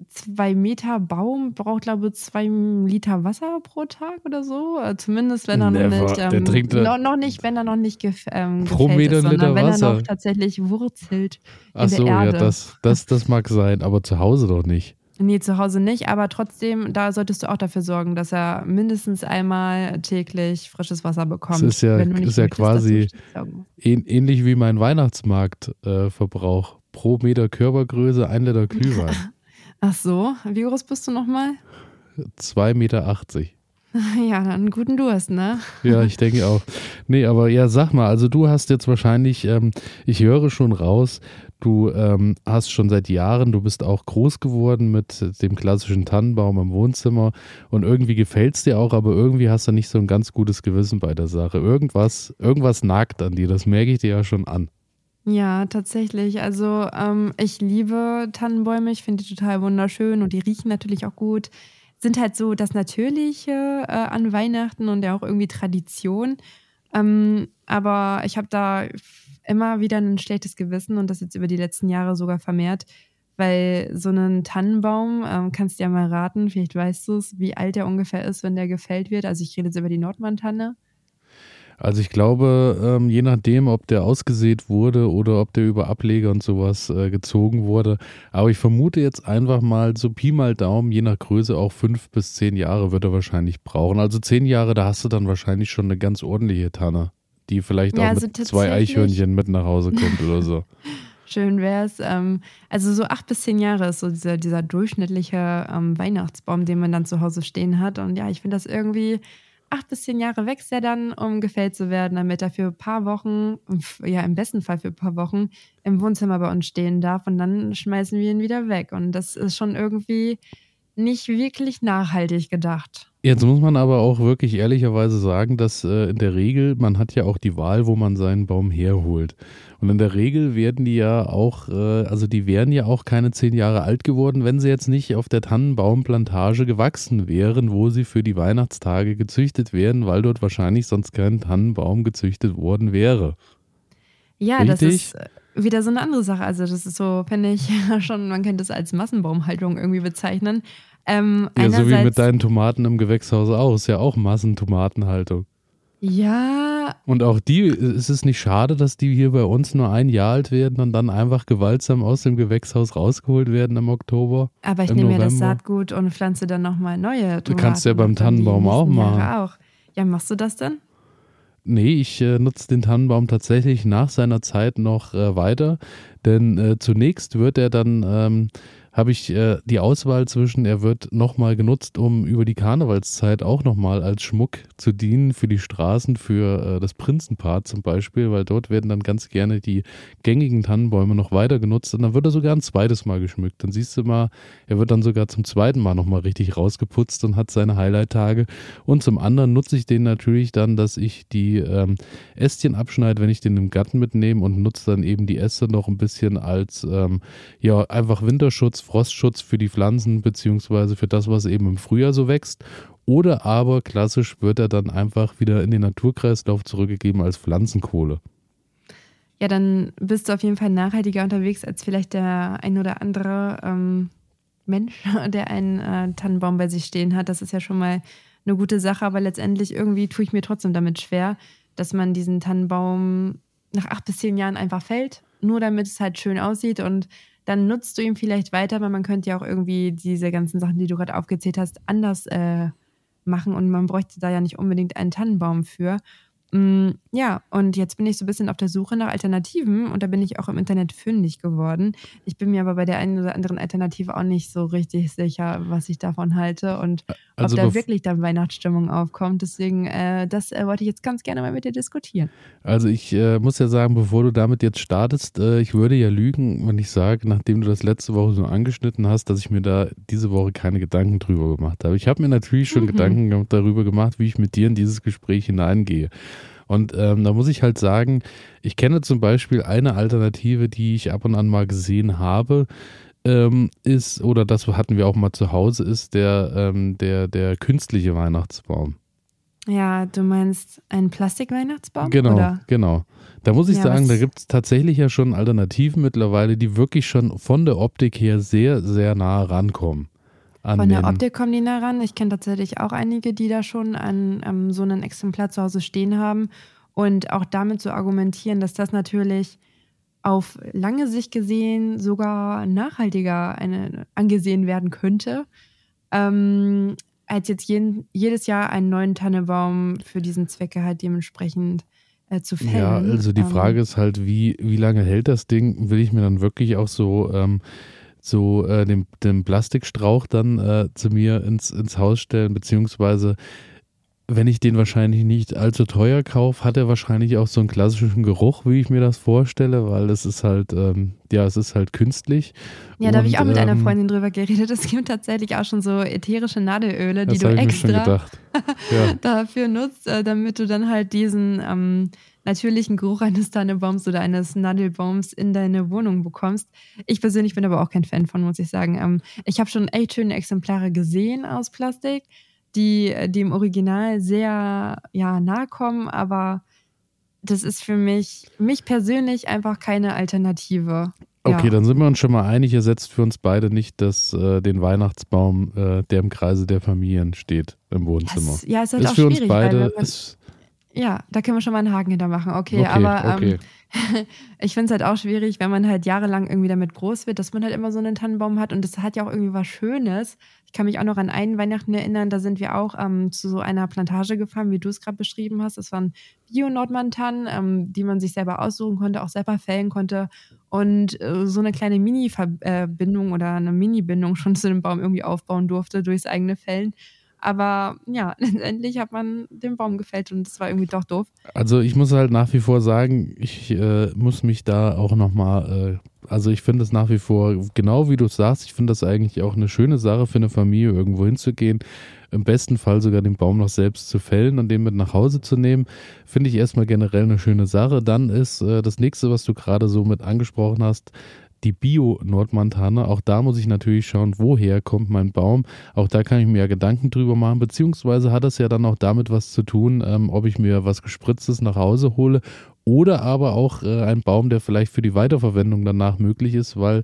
zwei Meter Baum braucht, glaube ich, zwei Liter Wasser pro Tag oder so. Äh, zumindest wenn er noch nicht, ähm, trinkt, noch, noch, nicht, wenn er noch nicht gef ähm, pro Meter ist, sondern wenn Wasser. er noch tatsächlich wurzelt. Ach so, ja, das, das, das mag sein, aber zu Hause doch nicht. Nee, zu Hause nicht, aber trotzdem, da solltest du auch dafür sorgen, dass er mindestens einmal täglich frisches Wasser bekommt. Das ist ja, ist ja quasi ähnlich wie mein Weihnachtsmarktverbrauch. Äh, Pro Meter Körpergröße ein Liter Glühwein. Ach so, wie groß bist du nochmal? 2,80 Meter. Ja, einen guten Durst, ne? Ja, ich denke auch. Nee, aber ja, sag mal, also du hast jetzt wahrscheinlich, ähm, ich höre schon raus, du ähm, hast schon seit Jahren, du bist auch groß geworden mit dem klassischen Tannenbaum im Wohnzimmer und irgendwie gefällt es dir auch, aber irgendwie hast du nicht so ein ganz gutes Gewissen bei der Sache. Irgendwas, irgendwas nagt an dir, das merke ich dir ja schon an. Ja, tatsächlich. Also ähm, ich liebe Tannenbäume, ich finde die total wunderschön und die riechen natürlich auch gut sind halt so das Natürliche äh, an Weihnachten und ja auch irgendwie Tradition. Ähm, aber ich habe da immer wieder ein schlechtes Gewissen und das jetzt über die letzten Jahre sogar vermehrt, weil so ein Tannenbaum, ähm, kannst du ja mal raten, vielleicht weißt du es, wie alt der ungefähr ist, wenn der gefällt wird. Also ich rede jetzt über die Nordmann-Tanne. Also ich glaube, ähm, je nachdem, ob der ausgesät wurde oder ob der über Ableger und sowas äh, gezogen wurde. Aber ich vermute jetzt einfach mal so Pi mal Daumen, je nach Größe auch fünf bis zehn Jahre wird er wahrscheinlich brauchen. Also zehn Jahre, da hast du dann wahrscheinlich schon eine ganz ordentliche Tanne, die vielleicht ja, auch also mit zwei Eichhörnchen mit nach Hause kommt oder so. Schön wäre es. Ähm, also so acht bis zehn Jahre ist so dieser, dieser durchschnittliche ähm, Weihnachtsbaum, den man dann zu Hause stehen hat. Und ja, ich finde das irgendwie acht bis zehn Jahre wächst er dann, um gefällt zu werden, damit er für ein paar Wochen, ja im besten Fall für ein paar Wochen, im Wohnzimmer bei uns stehen darf und dann schmeißen wir ihn wieder weg. Und das ist schon irgendwie nicht wirklich nachhaltig gedacht. Jetzt muss man aber auch wirklich ehrlicherweise sagen, dass äh, in der Regel, man hat ja auch die Wahl, wo man seinen Baum herholt. Und in der Regel werden die ja auch, äh, also die wären ja auch keine zehn Jahre alt geworden, wenn sie jetzt nicht auf der Tannenbaumplantage gewachsen wären, wo sie für die Weihnachtstage gezüchtet werden, weil dort wahrscheinlich sonst kein Tannenbaum gezüchtet worden wäre. Ja, Richtig? das ist äh, wieder so eine andere Sache. Also das ist so, finde ich, schon, man könnte es als Massenbaumhaltung irgendwie bezeichnen. Ähm, ja, so wie mit deinen Tomaten im Gewächshaus auch. Ist ja auch Massentomatenhaltung. Ja. Und auch die, ist es nicht schade, dass die hier bei uns nur ein Jahr alt werden und dann einfach gewaltsam aus dem Gewächshaus rausgeholt werden im Oktober? Aber ich nehme mir das Saatgut und pflanze dann nochmal neue Tomaten. Du kannst ja beim Tannenbaum auch machen. Auch. Ja, machst du das denn? Nee, ich äh, nutze den Tannenbaum tatsächlich nach seiner Zeit noch äh, weiter, denn äh, zunächst wird er dann ähm, habe ich äh, die Auswahl zwischen, er wird nochmal genutzt, um über die Karnevalszeit auch nochmal als Schmuck zu dienen für die Straßen, für äh, das Prinzenpaar zum Beispiel, weil dort werden dann ganz gerne die gängigen Tannenbäume noch weiter genutzt und dann wird er sogar ein zweites Mal geschmückt. Dann siehst du mal, er wird dann sogar zum zweiten Mal nochmal richtig rausgeputzt und hat seine Highlight-Tage. Und zum anderen nutze ich den natürlich dann, dass ich die ähm, Ästchen abschneide, wenn ich den im Garten mitnehme und nutze dann eben die Äste noch ein bisschen als ähm, ja einfach Winterschutz Frostschutz für die Pflanzen beziehungsweise für das, was eben im Frühjahr so wächst. Oder aber klassisch wird er dann einfach wieder in den Naturkreislauf zurückgegeben als Pflanzenkohle. Ja, dann bist du auf jeden Fall nachhaltiger unterwegs als vielleicht der ein oder andere ähm, Mensch, der einen äh, Tannenbaum bei sich stehen hat. Das ist ja schon mal eine gute Sache, aber letztendlich irgendwie tue ich mir trotzdem damit schwer, dass man diesen Tannenbaum nach acht bis zehn Jahren einfach fällt, nur damit es halt schön aussieht und dann nutzt du ihn vielleicht weiter, aber man könnte ja auch irgendwie diese ganzen Sachen, die du gerade aufgezählt hast, anders äh, machen und man bräuchte da ja nicht unbedingt einen Tannenbaum für. Ja, und jetzt bin ich so ein bisschen auf der Suche nach Alternativen und da bin ich auch im Internet fündig geworden. Ich bin mir aber bei der einen oder anderen Alternative auch nicht so richtig sicher, was ich davon halte und also ob da wirklich dann Weihnachtsstimmung aufkommt. Deswegen, äh, das äh, wollte ich jetzt ganz gerne mal mit dir diskutieren. Also ich äh, muss ja sagen, bevor du damit jetzt startest, äh, ich würde ja lügen, wenn ich sage, nachdem du das letzte Woche so angeschnitten hast, dass ich mir da diese Woche keine Gedanken drüber gemacht habe. Ich habe mir natürlich schon mhm. Gedanken darüber gemacht, wie ich mit dir in dieses Gespräch hineingehe. Und ähm, da muss ich halt sagen, ich kenne zum Beispiel eine Alternative, die ich ab und an mal gesehen habe, ähm, ist, oder das hatten wir auch mal zu Hause, ist der, ähm, der, der künstliche Weihnachtsbaum. Ja, du meinst einen Plastik-Weihnachtsbaum? Genau, oder? genau. Da muss ich ja, sagen, da gibt es tatsächlich ja schon Alternativen mittlerweile, die wirklich schon von der Optik her sehr, sehr nah rankommen. Von der Optik kommen die nah ran. Ich kenne tatsächlich auch einige, die da schon an ähm, so einem Exemplar zu Hause stehen haben. Und auch damit zu argumentieren, dass das natürlich auf lange Sicht gesehen sogar nachhaltiger eine, angesehen werden könnte, ähm, als jetzt jeden, jedes Jahr einen neuen Tannebaum für diesen Zwecke halt dementsprechend äh, zu fällen. Ja, also die ähm, Frage ist halt, wie, wie lange hält das Ding? Will ich mir dann wirklich auch so ähm, so äh, den, den Plastikstrauch dann äh, zu mir ins, ins Haus stellen, beziehungsweise wenn ich den wahrscheinlich nicht allzu teuer kaufe, hat er wahrscheinlich auch so einen klassischen Geruch, wie ich mir das vorstelle, weil es ist halt, ähm, ja, es ist halt künstlich. Ja, da habe ich auch mit ähm, einer Freundin drüber geredet. Es gibt tatsächlich auch schon so ätherische Nadelöle, die du extra ja. dafür nutzt, äh, damit du dann halt diesen ähm, natürlichen Geruch eines Tannebaums oder eines Nadelbaums in deine Wohnung bekommst. Ich persönlich bin aber auch kein Fan von, muss ich sagen. Ähm, ich habe schon echt schöne Exemplare gesehen aus Plastik, die dem Original sehr ja, nahe kommen, aber das ist für mich, mich persönlich einfach keine Alternative. Okay, ja. dann sind wir uns schon mal einig, er setzt für uns beide nicht das, äh, den Weihnachtsbaum, äh, der im Kreise der Familien steht im Wohnzimmer. Yes. Ja, ist halt ist auch für uns beide, ist, ja, da können wir schon mal einen Haken hinter machen. Okay, okay aber okay. Ähm, ich finde es halt auch schwierig, wenn man halt jahrelang irgendwie damit groß wird, dass man halt immer so einen Tannenbaum hat und das hat ja auch irgendwie was Schönes. Ich kann mich auch noch an einen Weihnachten erinnern, da sind wir auch ähm, zu so einer Plantage gefahren, wie du es gerade beschrieben hast. Das waren Bio-Nordmann-Tannen, ähm, die man sich selber aussuchen konnte, auch selber fällen konnte und äh, so eine kleine Mini-Verbindung oder eine Mini-Bindung schon zu dem Baum irgendwie aufbauen durfte durchs eigene Fällen. Aber ja, letztendlich hat man den Baum gefällt und das war irgendwie doch doof. Also ich muss halt nach wie vor sagen, ich äh, muss mich da auch nochmal, äh, also ich finde es nach wie vor, genau wie du sagst, ich finde das eigentlich auch eine schöne Sache für eine Familie, irgendwo hinzugehen. Im besten Fall sogar den Baum noch selbst zu fällen und den mit nach Hause zu nehmen, finde ich erstmal generell eine schöne Sache. Dann ist äh, das nächste, was du gerade so mit angesprochen hast, die Bio-Nordmontane. Auch da muss ich natürlich schauen, woher kommt mein Baum. Auch da kann ich mir ja Gedanken drüber machen, beziehungsweise hat es ja dann auch damit was zu tun, ähm, ob ich mir was Gespritztes nach Hause hole oder aber auch äh, ein Baum, der vielleicht für die Weiterverwendung danach möglich ist, weil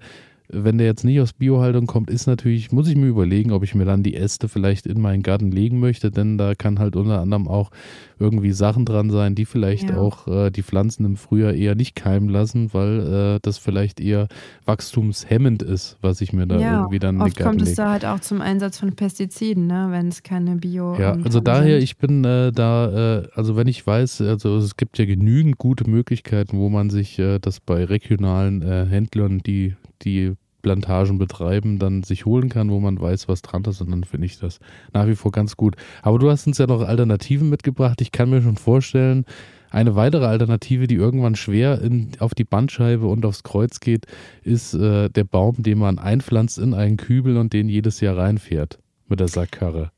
wenn der jetzt nicht aus Biohaltung kommt, ist natürlich, muss ich mir überlegen, ob ich mir dann die Äste vielleicht in meinen Garten legen möchte, denn da kann halt unter anderem auch irgendwie Sachen dran sein, die vielleicht ja. auch äh, die Pflanzen im Frühjahr eher nicht keimen lassen, weil äh, das vielleicht eher wachstumshemmend ist, was ich mir da ja, irgendwie dann oft kommt es da halt auch zum Einsatz von Pestiziden, ne, wenn es keine Bio Ja, also daher, sind. ich bin äh, da, äh, also wenn ich weiß, also es gibt ja genügend gute Möglichkeiten, wo man sich äh, das bei regionalen äh, Händlern, die die Plantagen betreiben, dann sich holen kann, wo man weiß, was dran ist. Und dann finde ich das nach wie vor ganz gut. Aber du hast uns ja noch Alternativen mitgebracht. Ich kann mir schon vorstellen, eine weitere Alternative, die irgendwann schwer in, auf die Bandscheibe und aufs Kreuz geht, ist äh, der Baum, den man einpflanzt in einen Kübel und den jedes Jahr reinfährt mit der Sackkarre.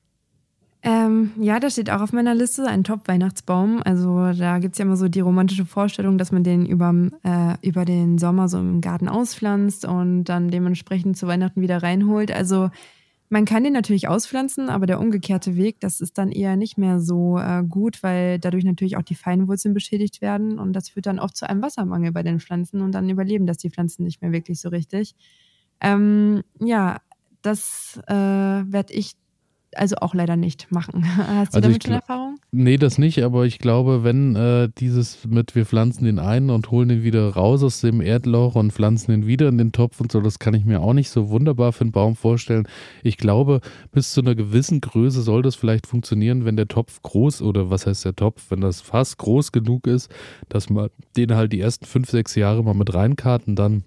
Ähm, ja, da steht auch auf meiner Liste ein Top-Weihnachtsbaum. Also da gibt es ja immer so die romantische Vorstellung, dass man den über, äh, über den Sommer so im Garten auspflanzt und dann dementsprechend zu Weihnachten wieder reinholt. Also man kann den natürlich auspflanzen, aber der umgekehrte Weg, das ist dann eher nicht mehr so äh, gut, weil dadurch natürlich auch die Feinwurzeln beschädigt werden und das führt dann oft zu einem Wassermangel bei den Pflanzen und dann überleben das die Pflanzen nicht mehr wirklich so richtig. Ähm, ja, das äh, werde ich also auch leider nicht machen. Hast du also damit schon Erfahrung? Nee, das nicht, aber ich glaube, wenn äh, dieses mit wir pflanzen den ein und holen den wieder raus aus dem Erdloch und pflanzen den wieder in den Topf und so, das kann ich mir auch nicht so wunderbar für einen Baum vorstellen. Ich glaube, bis zu einer gewissen Größe soll das vielleicht funktionieren, wenn der Topf groß oder was heißt der Topf, wenn das Fass groß genug ist, dass man den halt die ersten fünf, sechs Jahre mal mit reinkarten, dann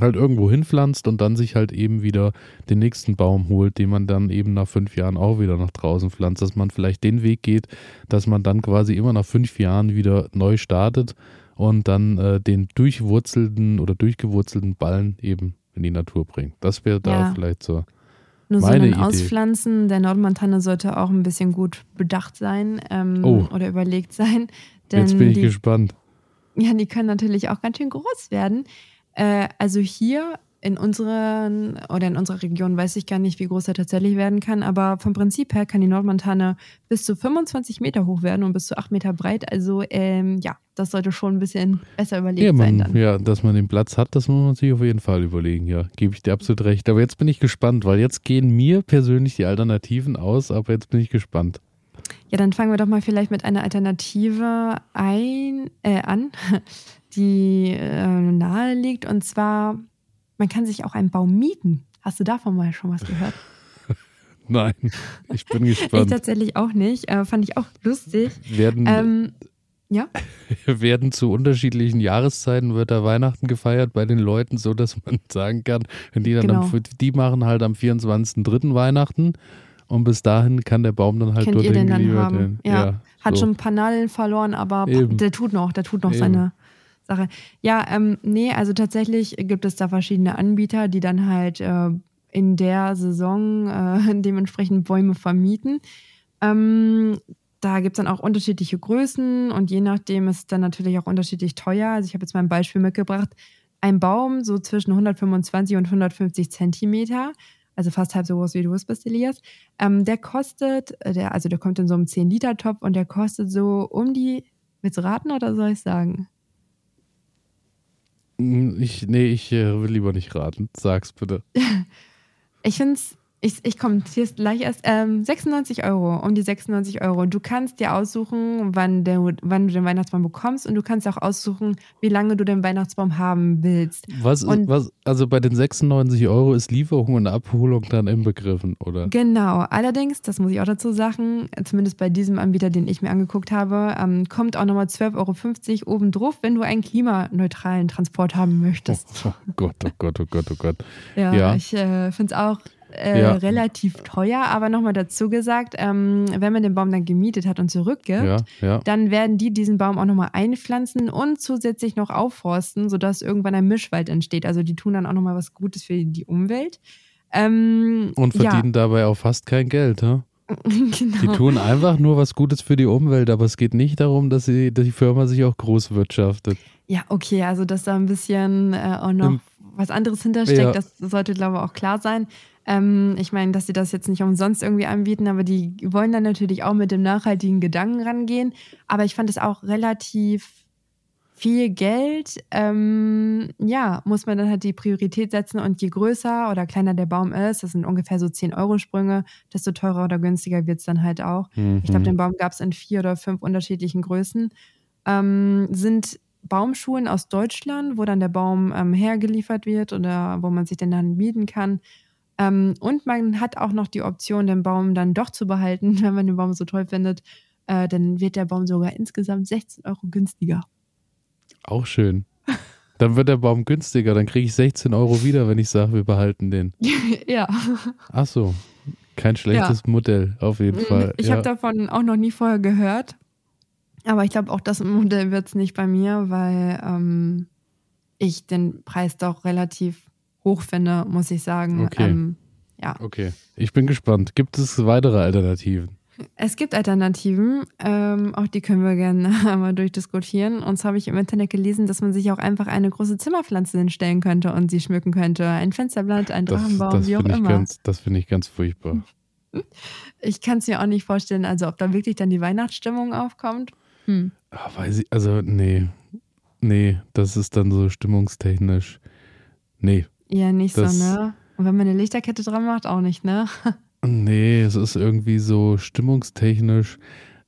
halt irgendwo hinpflanzt und dann sich halt eben wieder den nächsten Baum holt, den man dann eben nach fünf Jahren auch wieder nach draußen pflanzt, dass man vielleicht den Weg geht, dass man dann quasi immer nach fünf Jahren wieder neu startet und dann äh, den durchwurzelten oder durchgewurzelten Ballen eben in die Natur bringt. Das wäre da ja. vielleicht so. Nur so ein Auspflanzen der Nordmontane sollte auch ein bisschen gut bedacht sein ähm, oh. oder überlegt sein. Jetzt bin ich die, gespannt. Ja, die können natürlich auch ganz schön groß werden. Äh, also hier in unseren oder in unserer Region weiß ich gar nicht, wie groß er tatsächlich werden kann, aber vom Prinzip her kann die Nordmontane bis zu 25 Meter hoch werden und bis zu 8 Meter breit. Also ähm, ja, das sollte schon ein bisschen besser überlegt ja, man, sein dann. Ja, dass man den Platz hat, das muss man sich auf jeden Fall überlegen, ja. Gebe ich dir absolut recht. Aber jetzt bin ich gespannt, weil jetzt gehen mir persönlich die Alternativen aus, aber jetzt bin ich gespannt. Ja, dann fangen wir doch mal vielleicht mit einer Alternative ein, äh, an die äh, nahe liegt. Und zwar, man kann sich auch einen Baum mieten. Hast du davon mal schon was gehört? Nein, ich bin gespannt. ich tatsächlich auch nicht. Äh, fand ich auch lustig. Werden, ähm, ja? werden zu unterschiedlichen Jahreszeiten wird da Weihnachten gefeiert bei den Leuten, so dass man sagen kann, wenn die dann genau. am, die machen halt am 24.3. Weihnachten und bis dahin kann der Baum dann halt Kennt dorthin ihr den dann haben? Ja. ja. Hat so. schon ein paar Nadeln verloren, aber Eben. der tut noch, der tut noch Eben. seine Sache. Ja, ähm, nee, also tatsächlich gibt es da verschiedene Anbieter, die dann halt äh, in der Saison äh, dementsprechend Bäume vermieten. Ähm, da gibt es dann auch unterschiedliche Größen und je nachdem ist es dann natürlich auch unterschiedlich teuer. Also ich habe jetzt mal ein Beispiel mitgebracht. Ein Baum so zwischen 125 und 150 Zentimeter, also fast halb so groß wie du es bist, Elias, ähm, der kostet, äh, der, also der kommt in so einem 10-Liter-Topf und der kostet so um die, willst du raten oder soll ich sagen? Hm, ich, nee, ich äh, will lieber nicht raten. Sag's bitte. ich finde es ich, ich kommentiere es gleich erst. Ähm, 96 Euro, um die 96 Euro. Du kannst dir aussuchen, wann, der, wann du den Weihnachtsbaum bekommst und du kannst auch aussuchen, wie lange du den Weihnachtsbaum haben willst. Was, und, was also bei den 96 Euro ist Lieferung und Abholung dann inbegriffen, oder? Genau. Allerdings, das muss ich auch dazu sagen, zumindest bei diesem Anbieter, den ich mir angeguckt habe, ähm, kommt auch nochmal 12,50 Euro obendrauf, wenn du einen klimaneutralen Transport haben möchtest. Oh, oh Gott, oh Gott, oh Gott, oh Gott. Ja, ja. ich äh, finde es auch äh, ja. relativ teuer, aber nochmal dazu gesagt, ähm, wenn man den Baum dann gemietet hat und zurückgibt, ja, ja. dann werden die diesen Baum auch nochmal einpflanzen und zusätzlich noch aufforsten, sodass irgendwann ein Mischwald entsteht. Also die tun dann auch nochmal was Gutes für die Umwelt. Ähm, und verdienen dabei auch fast kein Geld, ne? genau. Die tun einfach nur was Gutes für die Umwelt, aber es geht nicht darum, dass, sie, dass die Firma sich auch groß wirtschaftet. Ja, okay, also dass da ein bisschen äh, auch noch Im, was anderes hintersteckt, ja. das sollte, glaube ich, auch klar sein. Ähm, ich meine, dass sie das jetzt nicht umsonst irgendwie anbieten, aber die wollen dann natürlich auch mit dem nachhaltigen Gedanken rangehen. Aber ich fand es auch relativ viel Geld. Ähm, ja, muss man dann halt die Priorität setzen und je größer oder kleiner der Baum ist, das sind ungefähr so 10 Euro Sprünge, desto teurer oder günstiger wird es dann halt auch. Mhm. Ich glaube, den Baum gab es in vier oder fünf unterschiedlichen Größen. Ähm, sind Baumschulen aus Deutschland, wo dann der Baum ähm, hergeliefert wird oder wo man sich den dann mieten kann. Ähm, und man hat auch noch die Option, den Baum dann doch zu behalten, wenn man den Baum so toll findet. Äh, dann wird der Baum sogar insgesamt 16 Euro günstiger. Auch schön. Dann wird der Baum günstiger, dann kriege ich 16 Euro wieder, wenn ich sage, wir behalten den. ja. Ach so, kein schlechtes ja. Modell, auf jeden mhm. Fall. Ich ja. habe davon auch noch nie vorher gehört. Aber ich glaube, auch das Modell wird es nicht bei mir, weil ähm, ich den Preis doch relativ hoch finde, muss ich sagen. Okay. Ähm, ja. Okay, ich bin gespannt. Gibt es weitere Alternativen? Es gibt Alternativen, ähm, auch die können wir gerne einmal durchdiskutieren. Und zwar habe ich im Internet gelesen, dass man sich auch einfach eine große Zimmerpflanze hinstellen könnte und sie schmücken könnte. Ein Fensterblatt, ein Drachenbaum, das, das wie auch immer. Ganz, das finde ich ganz furchtbar. Ich kann es mir auch nicht vorstellen, also ob da wirklich dann die Weihnachtsstimmung aufkommt. Hm. Ach, weiß ich, also nee, nee, das ist dann so stimmungstechnisch. Nee. Ja, nicht das, so, ne? Und wenn man eine Lichterkette dran macht, auch nicht, ne? Nee, es ist irgendwie so stimmungstechnisch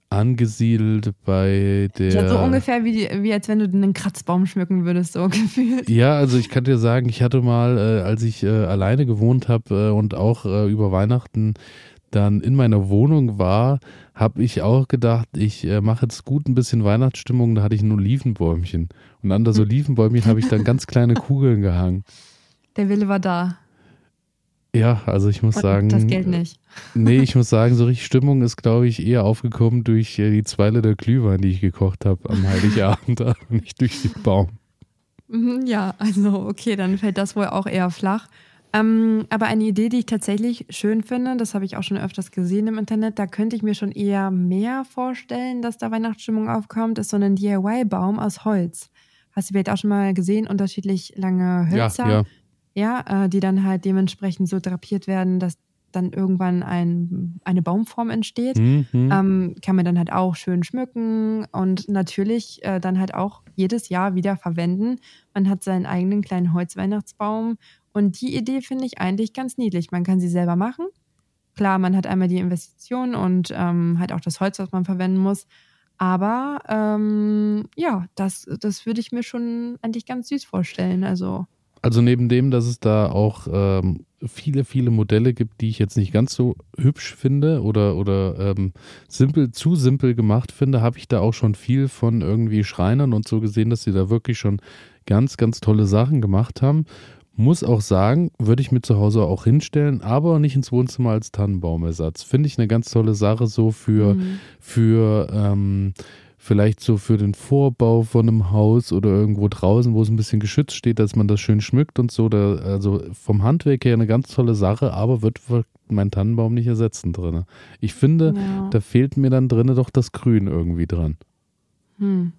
angesiedelt bei der. Ja, so ungefähr wie, wie als wenn du einen Kratzbaum schmücken würdest, so gefühlt. Ja, also ich kann dir sagen, ich hatte mal, äh, als ich äh, alleine gewohnt habe äh, und auch äh, über Weihnachten dann in meiner Wohnung war, habe ich auch gedacht, ich äh, mache jetzt gut ein bisschen Weihnachtsstimmung. Da hatte ich ein Olivenbäumchen. Und an das hm. Olivenbäumchen habe ich dann ganz kleine Kugeln gehangen. Der Wille war da. Ja, also ich muss Und sagen. Das Geld nicht. Nee, ich muss sagen, so richtig Stimmung ist, glaube ich, eher aufgekommen durch äh, die zwei Liter Glühwein, die ich gekocht habe am Heiligabend, nicht durch den Baum. Mhm, ja, also okay, dann fällt das wohl auch eher flach. Ähm, aber eine Idee, die ich tatsächlich schön finde, das habe ich auch schon öfters gesehen im Internet, da könnte ich mir schon eher mehr vorstellen, dass da Weihnachtsstimmung aufkommt, ist so ein DIY-Baum aus Holz. Hast du vielleicht auch schon mal gesehen, unterschiedlich lange Hölzer. Ja, ja ja, äh, die dann halt dementsprechend so drapiert werden, dass dann irgendwann ein, eine Baumform entsteht. Mhm. Ähm, kann man dann halt auch schön schmücken und natürlich äh, dann halt auch jedes Jahr wieder verwenden. Man hat seinen eigenen kleinen Holzweihnachtsbaum und die Idee finde ich eigentlich ganz niedlich. Man kann sie selber machen. Klar, man hat einmal die Investition und ähm, halt auch das Holz, was man verwenden muss. Aber ähm, ja, das, das würde ich mir schon eigentlich ganz süß vorstellen. Also also neben dem, dass es da auch ähm, viele, viele Modelle gibt, die ich jetzt nicht ganz so hübsch finde oder, oder ähm, simpel, zu simpel gemacht finde, habe ich da auch schon viel von irgendwie Schreinern und so gesehen, dass sie da wirklich schon ganz, ganz tolle Sachen gemacht haben. Muss auch sagen, würde ich mir zu Hause auch hinstellen, aber nicht ins Wohnzimmer als Tannenbaumersatz. Finde ich eine ganz tolle Sache so für, mhm. für ähm, vielleicht so für den Vorbau von einem Haus oder irgendwo draußen, wo es ein bisschen geschützt steht, dass man das schön schmückt und so. Da, also vom Handwerk her eine ganz tolle Sache, aber wird mein Tannenbaum nicht ersetzen drin. Ich finde, ja. da fehlt mir dann drin doch das Grün irgendwie dran. Hm.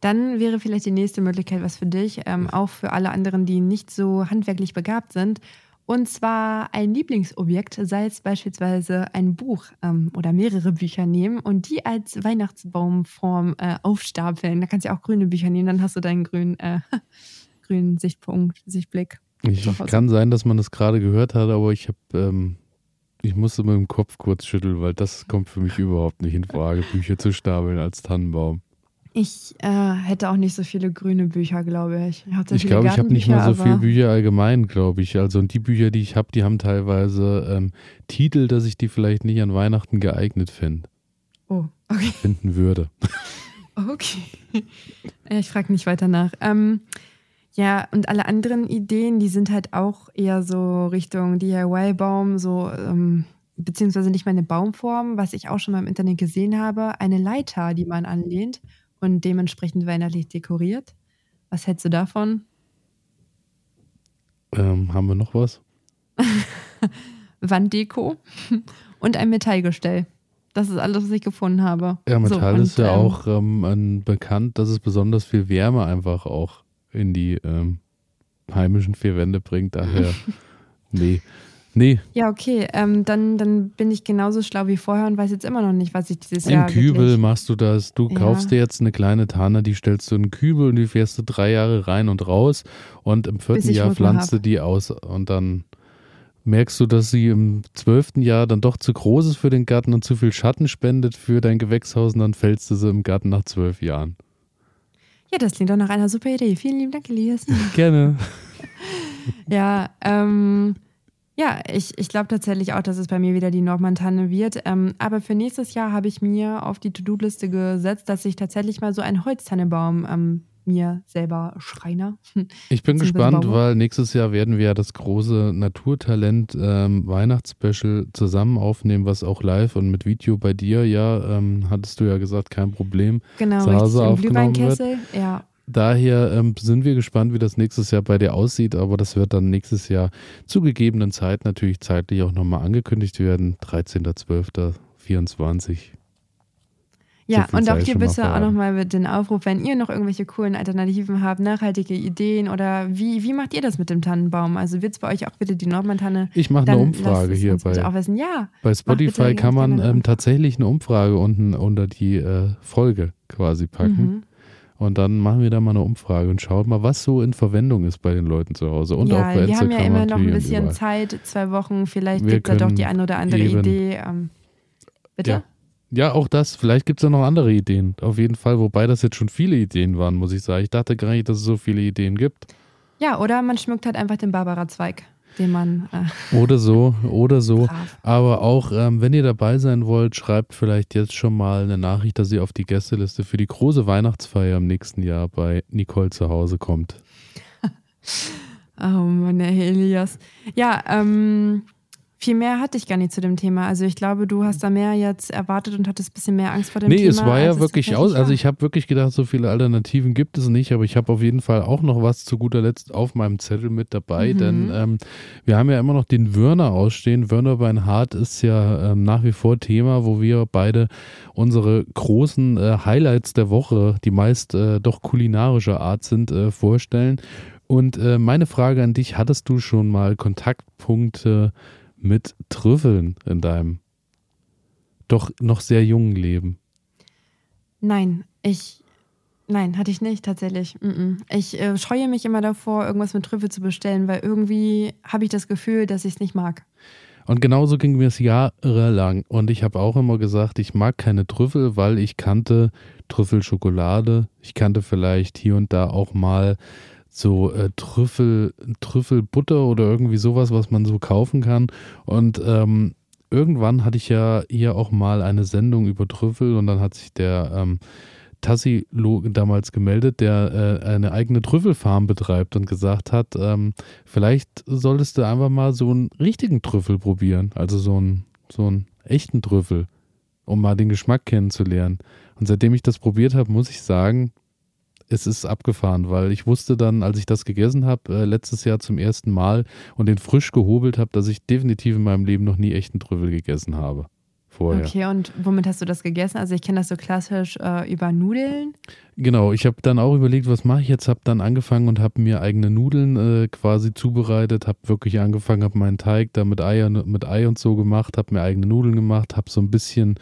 Dann wäre vielleicht die nächste Möglichkeit was für dich, ähm, auch für alle anderen, die nicht so handwerklich begabt sind. Und zwar ein Lieblingsobjekt, sei es beispielsweise ein Buch ähm, oder mehrere Bücher nehmen und die als Weihnachtsbaumform äh, aufstapeln. Da kannst du auch grüne Bücher nehmen, dann hast du deinen grünen, äh, grünen Sichtpunkt, Sichtblick. Ich, kann sein, dass man das gerade gehört hat, aber ich habe, ähm, ich musste mit dem Kopf kurz schütteln, weil das kommt für mich überhaupt nicht in Frage, Bücher zu stapeln als Tannenbaum. Ich äh, hätte auch nicht so viele grüne Bücher, glaube ich. Ich glaube, ich habe nicht mal so viele Bücher allgemein, glaube ich. Also und die Bücher, die ich habe, die haben teilweise ähm, Titel, dass ich die vielleicht nicht an Weihnachten geeignet finde. Oh, okay. Finden würde. Okay. Ich frage nicht weiter nach. Ähm, ja, und alle anderen Ideen, die sind halt auch eher so Richtung DIY-Baum, so ähm, beziehungsweise nicht mal eine Baumform, was ich auch schon mal im Internet gesehen habe, eine Leiter, die man anlehnt und dementsprechend weihnachtlich dekoriert. Was hältst du davon? Ähm, haben wir noch was? Wanddeko und ein Metallgestell. Das ist alles, was ich gefunden habe. Ja, Metall so, ist ja ähm, auch ähm, bekannt, dass es besonders viel Wärme einfach auch in die ähm, heimischen vier Wände bringt. Daher, nee. Nee. Ja, okay. Ähm, dann, dann bin ich genauso schlau wie vorher und weiß jetzt immer noch nicht, was ich dieses Im Jahr. Im Kübel wirklich... machst du das. Du ja. kaufst dir jetzt eine kleine Tanne, die stellst du in den Kübel und die fährst du drei Jahre rein und raus und im vierten Jahr pflanzt du die aus und dann merkst du, dass sie im zwölften Jahr dann doch zu groß ist für den Garten und zu viel Schatten spendet für dein Gewächshaus und dann fällst du sie im Garten nach zwölf Jahren. Ja, das klingt doch nach einer super Idee. Vielen lieben Dank, Elias. Gerne. ja, ähm. Ja, ich, ich glaube tatsächlich auch, dass es bei mir wieder die Nordmantanne wird. Ähm, aber für nächstes Jahr habe ich mir auf die To-Do-Liste gesetzt, dass ich tatsächlich mal so einen Holztannebaum ähm, mir selber Schreiner. Ich bin gespannt, weil nächstes Jahr werden wir ja das große Naturtalent ähm, Weihnachtsspecial zusammen aufnehmen, was auch live und mit Video bei dir, ja, ähm, hattest du ja gesagt, kein Problem. Genau, Hause aufgenommen wird. Ja. Daher ähm, sind wir gespannt, wie das nächstes Jahr bei dir aussieht, aber das wird dann nächstes Jahr zu gegebenen Zeit natürlich zeitlich auch nochmal angekündigt werden. 13.12.24. Ja, so und auch hier bitte auch nochmal den Aufruf, wenn ihr noch irgendwelche coolen Alternativen habt, nachhaltige Ideen oder wie, wie macht ihr das mit dem Tannenbaum? Also wird es bei euch auch bitte die Nordmann-Tanne? Ich mache eine Umfrage hier bei, ja, bei Spotify kann man ähm, tatsächlich eine Umfrage unten unter die äh, Folge quasi packen. Mhm. Und dann machen wir da mal eine Umfrage und schauen mal, was so in Verwendung ist bei den Leuten zu Hause. Und ja, auch bei wir Instagram. Wir haben ja immer noch ein bisschen Zeit, zwei Wochen, vielleicht gibt es da doch die eine oder andere Idee. Ähm, bitte? Ja. Ja, auch das. Vielleicht gibt es ja noch andere Ideen. Auf jeden Fall, wobei das jetzt schon viele Ideen waren, muss ich sagen. Ich dachte gar nicht, dass es so viele Ideen gibt. Ja, oder man schmückt halt einfach den Barbara-Zweig, den man. Äh oder so, oder so. Brav. Aber auch, ähm, wenn ihr dabei sein wollt, schreibt vielleicht jetzt schon mal eine Nachricht, dass ihr auf die Gästeliste für die große Weihnachtsfeier im nächsten Jahr bei Nicole zu Hause kommt. oh Mann, Herr Elias. Ja, ähm. Viel mehr hatte ich gar nicht zu dem Thema. Also ich glaube, du hast da mehr jetzt erwartet und hattest ein bisschen mehr Angst vor dem nee, Thema. Nee, es war ja wirklich aus. Also ich habe wirklich gedacht, so viele Alternativen gibt es nicht, aber ich habe auf jeden Fall auch noch was zu guter Letzt auf meinem Zettel mit dabei, mhm. denn ähm, wir haben ja immer noch den Wörner ausstehen. Wörner Beinhardt ist ja ähm, nach wie vor Thema, wo wir beide unsere großen äh, Highlights der Woche, die meist äh, doch kulinarischer Art sind, äh, vorstellen. Und äh, meine Frage an dich, hattest du schon mal Kontaktpunkte mit Trüffeln in deinem doch noch sehr jungen Leben? Nein, ich. Nein, hatte ich nicht tatsächlich. Ich äh, scheue mich immer davor, irgendwas mit Trüffel zu bestellen, weil irgendwie habe ich das Gefühl, dass ich es nicht mag. Und genauso ging mir es jahrelang. Und ich habe auch immer gesagt, ich mag keine Trüffel, weil ich kannte Trüffelschokolade. Ich kannte vielleicht hier und da auch mal so äh, Trüffel, Trüffelbutter oder irgendwie sowas, was man so kaufen kann. Und ähm, irgendwann hatte ich ja hier auch mal eine Sendung über Trüffel und dann hat sich der ähm, Tassi damals gemeldet, der äh, eine eigene Trüffelfarm betreibt und gesagt hat, ähm, vielleicht solltest du einfach mal so einen richtigen Trüffel probieren, also so einen, so einen echten Trüffel, um mal den Geschmack kennenzulernen. Und seitdem ich das probiert habe, muss ich sagen, es ist abgefahren, weil ich wusste dann, als ich das gegessen habe, äh, letztes Jahr zum ersten Mal und den frisch gehobelt habe, dass ich definitiv in meinem Leben noch nie echten Trüffel gegessen habe. Vorher. Okay, und womit hast du das gegessen? Also ich kenne das so klassisch äh, über Nudeln. Genau, ich habe dann auch überlegt, was mache ich jetzt? Habe dann angefangen und habe mir eigene Nudeln äh, quasi zubereitet, habe wirklich angefangen, habe meinen Teig da mit Ei, mit Ei und so gemacht, habe mir eigene Nudeln gemacht, habe so ein bisschen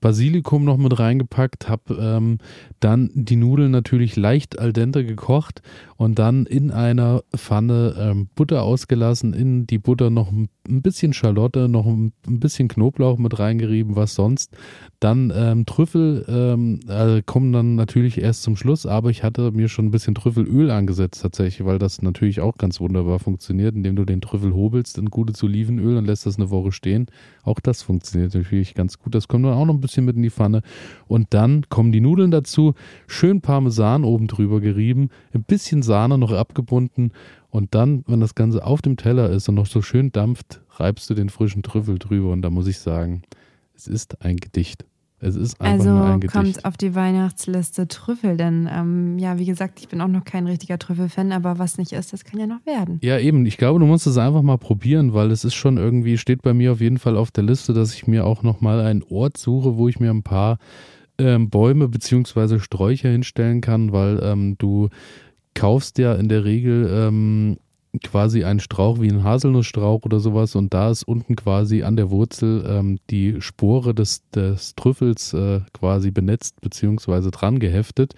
Basilikum noch mit reingepackt, habe ähm, dann die Nudeln natürlich leicht al dente gekocht und dann in einer Pfanne ähm, Butter ausgelassen, in die Butter noch ein bisschen Schalotte, noch ein bisschen Knoblauch mit reingerieben, was sonst. Dann ähm, Trüffel ähm, äh, kommen dann natürlich erst zum Schluss, aber ich hatte mir schon ein bisschen Trüffelöl angesetzt tatsächlich, weil das natürlich auch ganz wunderbar funktioniert, indem du den Trüffel hobelst in gutes Olivenöl und lässt das eine Woche stehen. Auch das funktioniert natürlich ganz gut. Das kommt dann auch noch ein bisschen mit in die Pfanne und dann kommen die Nudeln dazu, schön Parmesan oben drüber gerieben, ein bisschen Sahne noch abgebunden und dann, wenn das Ganze auf dem Teller ist und noch so schön dampft, reibst du den frischen Trüffel drüber und da muss ich sagen, es ist ein Gedicht. Es ist einfach also nur ein Gedicht. kommt auf die Weihnachtsliste Trüffel, denn ähm, ja, wie gesagt, ich bin auch noch kein richtiger Trüffelfan, aber was nicht ist, das kann ja noch werden. Ja, eben. Ich glaube, du musst es einfach mal probieren, weil es ist schon irgendwie, steht bei mir auf jeden Fall auf der Liste, dass ich mir auch nochmal einen Ort suche, wo ich mir ein paar ähm, Bäume bzw. Sträucher hinstellen kann, weil ähm, du kaufst ja in der Regel ähm, quasi einen Strauch wie ein Haselnussstrauch oder sowas und da ist unten quasi an der Wurzel ähm, die Spore des, des Trüffels äh, quasi benetzt bzw. dran geheftet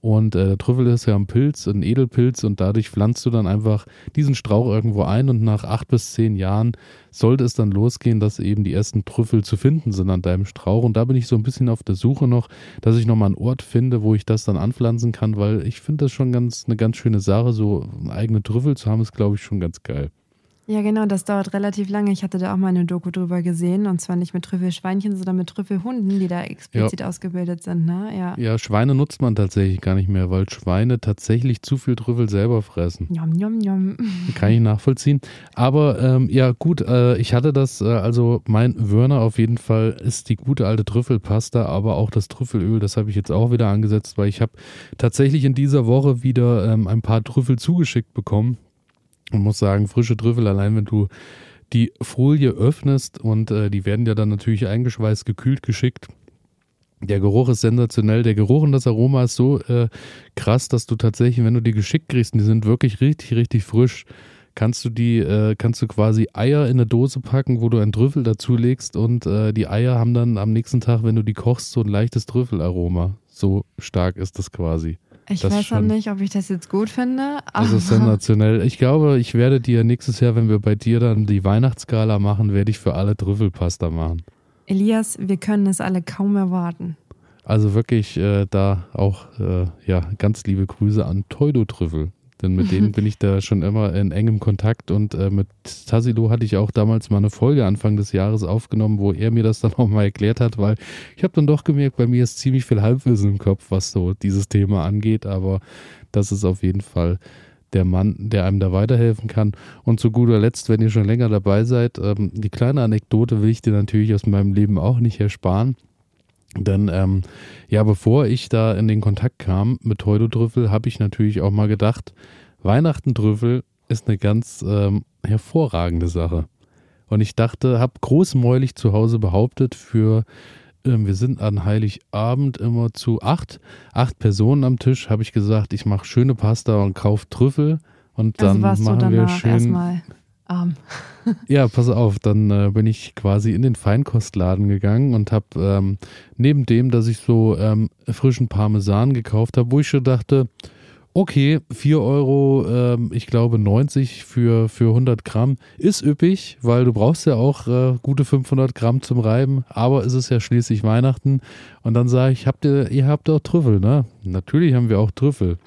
und äh, Trüffel ist ja ein Pilz, ein Edelpilz und dadurch pflanzt du dann einfach diesen Strauch irgendwo ein und nach acht bis zehn Jahren sollte es dann losgehen, dass eben die ersten Trüffel zu finden sind an deinem Strauch. Und da bin ich so ein bisschen auf der Suche noch, dass ich nochmal einen Ort finde, wo ich das dann anpflanzen kann, weil ich finde das schon ganz eine ganz schöne Sache. So eigene Trüffel zu haben, ist, glaube ich, schon ganz geil. Ja, genau, das dauert relativ lange. Ich hatte da auch mal eine Doku drüber gesehen und zwar nicht mit Trüffelschweinchen, sondern mit Trüffelhunden, die da explizit ja. ausgebildet sind. Ne? Ja. ja, Schweine nutzt man tatsächlich gar nicht mehr, weil Schweine tatsächlich zu viel Trüffel selber fressen. Njom, njom, njom. Kann ich nachvollziehen. Aber ähm, ja, gut, äh, ich hatte das, äh, also mein Wörner auf jeden Fall ist die gute alte Trüffelpasta, aber auch das Trüffelöl, das habe ich jetzt auch wieder angesetzt, weil ich habe tatsächlich in dieser Woche wieder ähm, ein paar Trüffel zugeschickt bekommen und muss sagen, frische Trüffel, allein wenn du die Folie öffnest und äh, die werden ja dann natürlich eingeschweißt, gekühlt, geschickt. Der Geruch ist sensationell. Der Geruch und das Aroma ist so äh, krass, dass du tatsächlich, wenn du die geschickt kriegst, und die sind wirklich richtig, richtig frisch, kannst du die, äh, kannst du quasi Eier in eine Dose packen, wo du ein Trüffel dazulegst und äh, die Eier haben dann am nächsten Tag, wenn du die kochst, so ein leichtes Trüffelaroma. So stark ist das quasi. Ich das weiß auch nicht, ob ich das jetzt gut finde. Das ist sensationell. Ich glaube, ich werde dir nächstes Jahr, wenn wir bei dir dann die Weihnachtsskala machen, werde ich für alle Trüffelpasta machen. Elias, wir können es alle kaum erwarten. Also wirklich äh, da auch äh, ja ganz liebe Grüße an Teudo Trüffel. Denn mit denen bin ich da schon immer in engem Kontakt und äh, mit Tassilo hatte ich auch damals mal eine Folge Anfang des Jahres aufgenommen, wo er mir das dann auch mal erklärt hat, weil ich habe dann doch gemerkt, bei mir ist ziemlich viel Halbwissen im Kopf, was so dieses Thema angeht, aber das ist auf jeden Fall der Mann, der einem da weiterhelfen kann. Und zu guter Letzt, wenn ihr schon länger dabei seid, ähm, die kleine Anekdote will ich dir natürlich aus meinem Leben auch nicht ersparen. Denn ähm, ja, bevor ich da in den Kontakt kam mit Teudodrüffel, habe ich natürlich auch mal gedacht, Weihnachten-Trüffel ist eine ganz ähm, hervorragende Sache. Und ich dachte, habe großmäulig zu Hause behauptet, für ähm, wir sind an Heiligabend immer zu acht, acht Personen am Tisch, habe ich gesagt, ich mache schöne Pasta und kaufe Trüffel und also dann also machen wir schön. Arm. ja, pass auf, dann äh, bin ich quasi in den Feinkostladen gegangen und habe ähm, neben dem, dass ich so ähm, frischen Parmesan gekauft habe, wo ich schon dachte, okay, 4 Euro, ähm, ich glaube 90 für, für 100 Gramm ist üppig, weil du brauchst ja auch äh, gute 500 Gramm zum Reiben, aber es ist ja schließlich Weihnachten und dann sage ich, habt ihr, ihr habt auch Trüffel, ne? Natürlich haben wir auch Trüffel.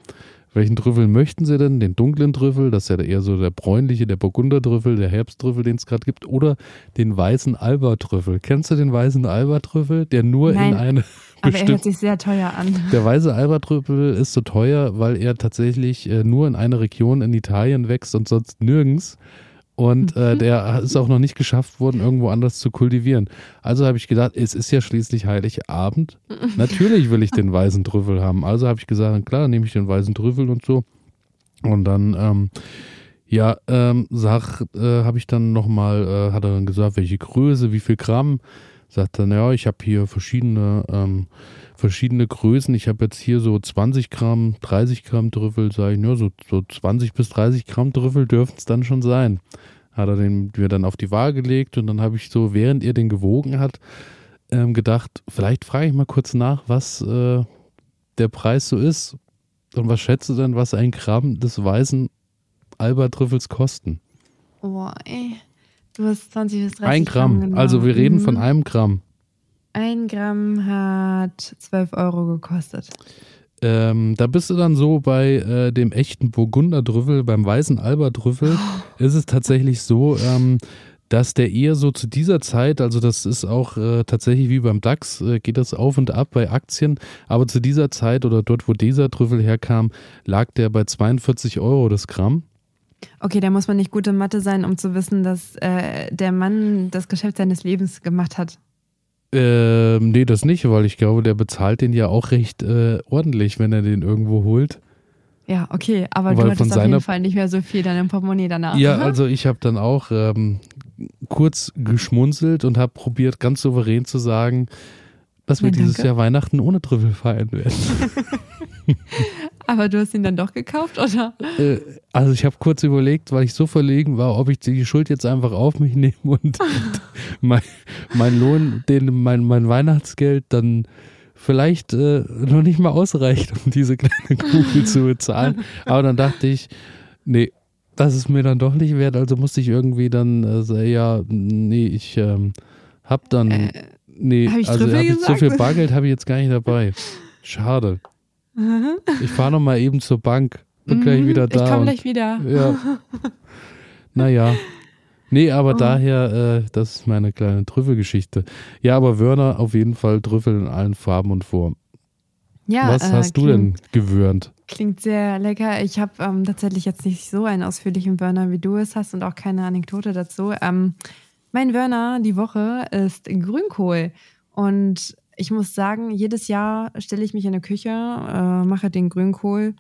Welchen Trüffel möchten Sie denn? Den dunklen Trüffel, das ist ja eher so der bräunliche, der Burgundertrüffel, der Herbsttrüffel, den es gerade gibt, oder den weißen Alba-Trüffel. Kennst du den weißen Alba-Trüffel, der nur Nein, in eine aber er hört sich sehr teuer an. Der weiße Alba-Trüffel ist so teuer, weil er tatsächlich äh, nur in einer Region in Italien wächst und sonst nirgends. Und äh, mhm. der ist auch noch nicht geschafft worden, irgendwo anders zu kultivieren. Also habe ich gedacht, es ist ja schließlich Heiligabend. Natürlich will ich den weißen Trüffel haben. Also habe ich gesagt, klar, dann nehme ich den weißen Trüffel und so. Und dann, ähm, ja, ähm, sag, äh, habe ich dann nochmal, äh, hat er dann gesagt, welche Größe, wie viel Gramm. Sagt dann, ja, ich habe hier verschiedene, ähm, verschiedene Größen. Ich habe jetzt hier so 20 Gramm, 30 Gramm Trüffel, sage ich, ja, so, so 20 bis 30 Gramm Trüffel dürften es dann schon sein. Hat er den mir dann auf die Waage gelegt und dann habe ich so, während er den gewogen hat, ähm, gedacht, vielleicht frage ich mal kurz nach, was äh, der Preis so ist. Und was schätzt du denn, was ein Gramm des weißen Alba-Trüffels kosten? Boah, ey. Du hast 20 bis 30 Ein Gramm. Gramm also wir reden mhm. von einem Gramm. Ein Gramm hat 12 Euro gekostet. Ähm, da bist du dann so bei äh, dem echten Burgunderdrüffel, beim weißen Alberdrüffel, oh. ist es tatsächlich so, ähm, dass der eher so zu dieser Zeit, also das ist auch äh, tatsächlich wie beim DAX, äh, geht das auf und ab bei Aktien, aber zu dieser Zeit oder dort, wo dieser Trüffel herkam, lag der bei 42 Euro das Gramm. Okay, da muss man nicht gute Mathe sein, um zu wissen, dass äh, der Mann das Geschäft seines Lebens gemacht hat. Ähm, nee, das nicht, weil ich glaube, der bezahlt den ja auch recht äh, ordentlich, wenn er den irgendwo holt. Ja, okay, aber weil du hattest auf jeden Fall nicht mehr so viel dann im Portemonnaie danach. Ja, oder? also ich habe dann auch ähm, kurz geschmunzelt und habe probiert, ganz souverän zu sagen, dass wir Nein, dieses Jahr Weihnachten ohne Trüffel feiern werden. Aber du hast ihn dann doch gekauft, oder? Äh, also ich habe kurz überlegt, weil ich so verlegen war, ob ich die Schuld jetzt einfach auf mich nehme und mein, mein Lohn, den, mein, mein Weihnachtsgeld dann vielleicht äh, noch nicht mal ausreicht, um diese kleine Kugel zu bezahlen. Aber dann dachte ich, nee, das ist mir dann doch nicht wert. Also musste ich irgendwie dann äh, sagen, ja, nee, ich ähm, hab dann, äh, nee, hab also hab ich so viel Bargeld habe ich jetzt gar nicht dabei. Schade. Ich fahre noch mal eben zur Bank. Bin mhm, gleich wieder da. Ich komme gleich wieder. Ja. naja. Nee, aber oh. daher, äh, das ist meine kleine Trüffelgeschichte. Ja, aber Wörner auf jeden Fall Trüffel in allen Farben und Formen. Ja, Was äh, hast du denn gewürnt? Klingt sehr lecker. Ich habe ähm, tatsächlich jetzt nicht so einen ausführlichen Burner, wie du es hast und auch keine Anekdote dazu. Ähm, mein Burner die Woche ist Grünkohl. Und ich muss sagen, jedes Jahr stelle ich mich in der Küche, äh, mache den Grünkohl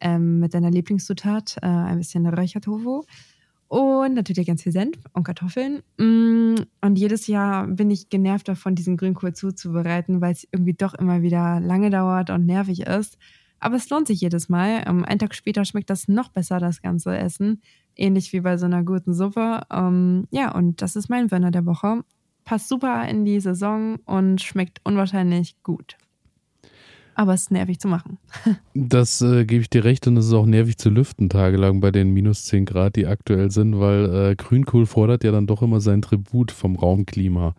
ähm, mit deiner Lieblingszutat, äh, ein bisschen Räuchertofu und natürlich ganz viel Senf und Kartoffeln. Mm, und jedes Jahr bin ich genervt davon, diesen Grünkohl zuzubereiten, weil es irgendwie doch immer wieder lange dauert und nervig ist. Aber es lohnt sich jedes Mal. Ähm, einen Tag später schmeckt das noch besser, das ganze Essen. Ähnlich wie bei so einer guten Suppe. Ähm, ja, und das ist mein Wörner der Woche. Passt super in die Saison und schmeckt unwahrscheinlich gut. Aber es ist nervig zu machen. das äh, gebe ich dir recht und es ist auch nervig zu lüften tagelang bei den minus 10 Grad, die aktuell sind, weil äh, Grünkohl fordert ja dann doch immer sein Tribut vom Raumklima.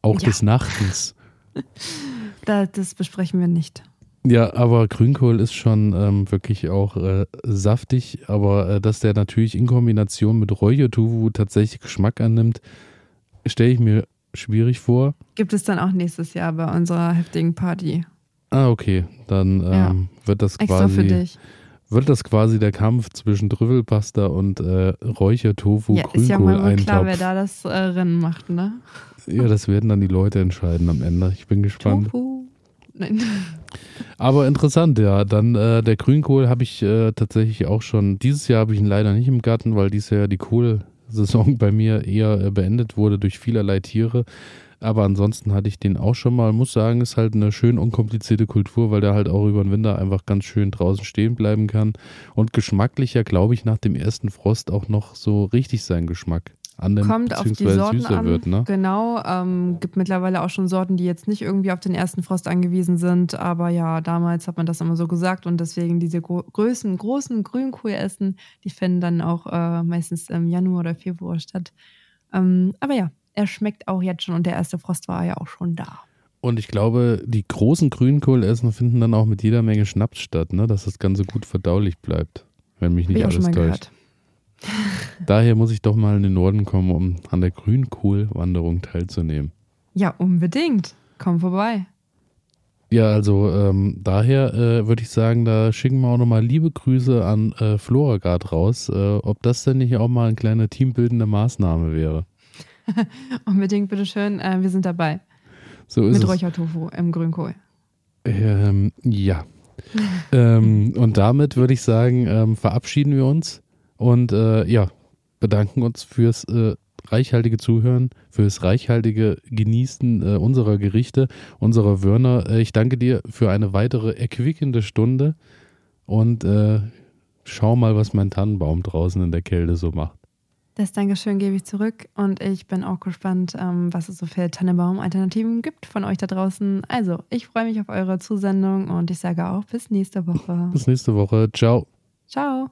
Auch ja. des Nachtens. das besprechen wir nicht. Ja, aber Grünkohl ist schon ähm, wirklich auch äh, saftig, aber äh, dass der natürlich in Kombination mit Räuchertofu tatsächlich Geschmack annimmt, stelle ich mir schwierig vor. Gibt es dann auch nächstes Jahr bei unserer heftigen Party. Ah, okay. Dann ähm, ja. wird das Extra quasi. Für dich. Wird das quasi der Kampf zwischen Trüffelpasta und äh, Räuchertofu, ja, Grünkohl ist ja mal klar, wer da das äh, Rennen macht, ne? Ja, das werden dann die Leute entscheiden am Ende. Ich bin gespannt. Tofu. Nein. Aber interessant, ja. Dann äh, der Grünkohl habe ich äh, tatsächlich auch schon. Dieses Jahr habe ich ihn leider nicht im Garten, weil dieses Jahr die Kohlsaison bei mir eher äh, beendet wurde durch vielerlei Tiere. Aber ansonsten hatte ich den auch schon mal. Muss sagen, ist halt eine schön unkomplizierte Kultur, weil der halt auch über den Winter einfach ganz schön draußen stehen bleiben kann. Und geschmacklicher, glaube ich, nach dem ersten Frost auch noch so richtig seinen Geschmack annimmt, Kommt auf die Sorten an. Wird, ne? Genau, ähm, gibt mittlerweile auch schon Sorten, die jetzt nicht irgendwie auf den ersten Frost angewiesen sind, aber ja, damals hat man das immer so gesagt und deswegen diese gro Größen, großen Grünkohlessen, die finden dann auch äh, meistens im Januar oder Februar statt. Ähm, aber ja, er schmeckt auch jetzt schon und der erste Frost war ja auch schon da. Und ich glaube, die großen Grünkohlessen finden dann auch mit jeder Menge Schnaps statt, ne? dass das Ganze gut verdaulich bleibt, wenn mich nicht alles täuscht. Gehört. Daher muss ich doch mal in den Norden kommen, um an der Grünkohlwanderung teilzunehmen. Ja, unbedingt. Komm vorbei. Ja, also ähm, daher äh, würde ich sagen, da schicken wir auch nochmal liebe Grüße an äh, Floragard raus, äh, ob das denn nicht auch mal eine kleine teambildende Maßnahme wäre. Unbedingt, bitteschön, äh, wir sind dabei. So ist Mit Räuchertofu im Grünkohl. Ähm, ja. ähm, und damit würde ich sagen, ähm, verabschieden wir uns. Und äh, ja, bedanken uns fürs äh, reichhaltige Zuhören, fürs reichhaltige Genießen äh, unserer Gerichte, unserer Wörner. Äh, ich danke dir für eine weitere erquickende Stunde und äh, schau mal, was mein Tannenbaum draußen in der Kälte so macht. Das Dankeschön gebe ich zurück und ich bin auch gespannt, ähm, was es so für Tannenbaum-Alternativen gibt von euch da draußen. Also, ich freue mich auf eure Zusendung und ich sage auch bis nächste Woche. Bis nächste Woche. Ciao. Ciao.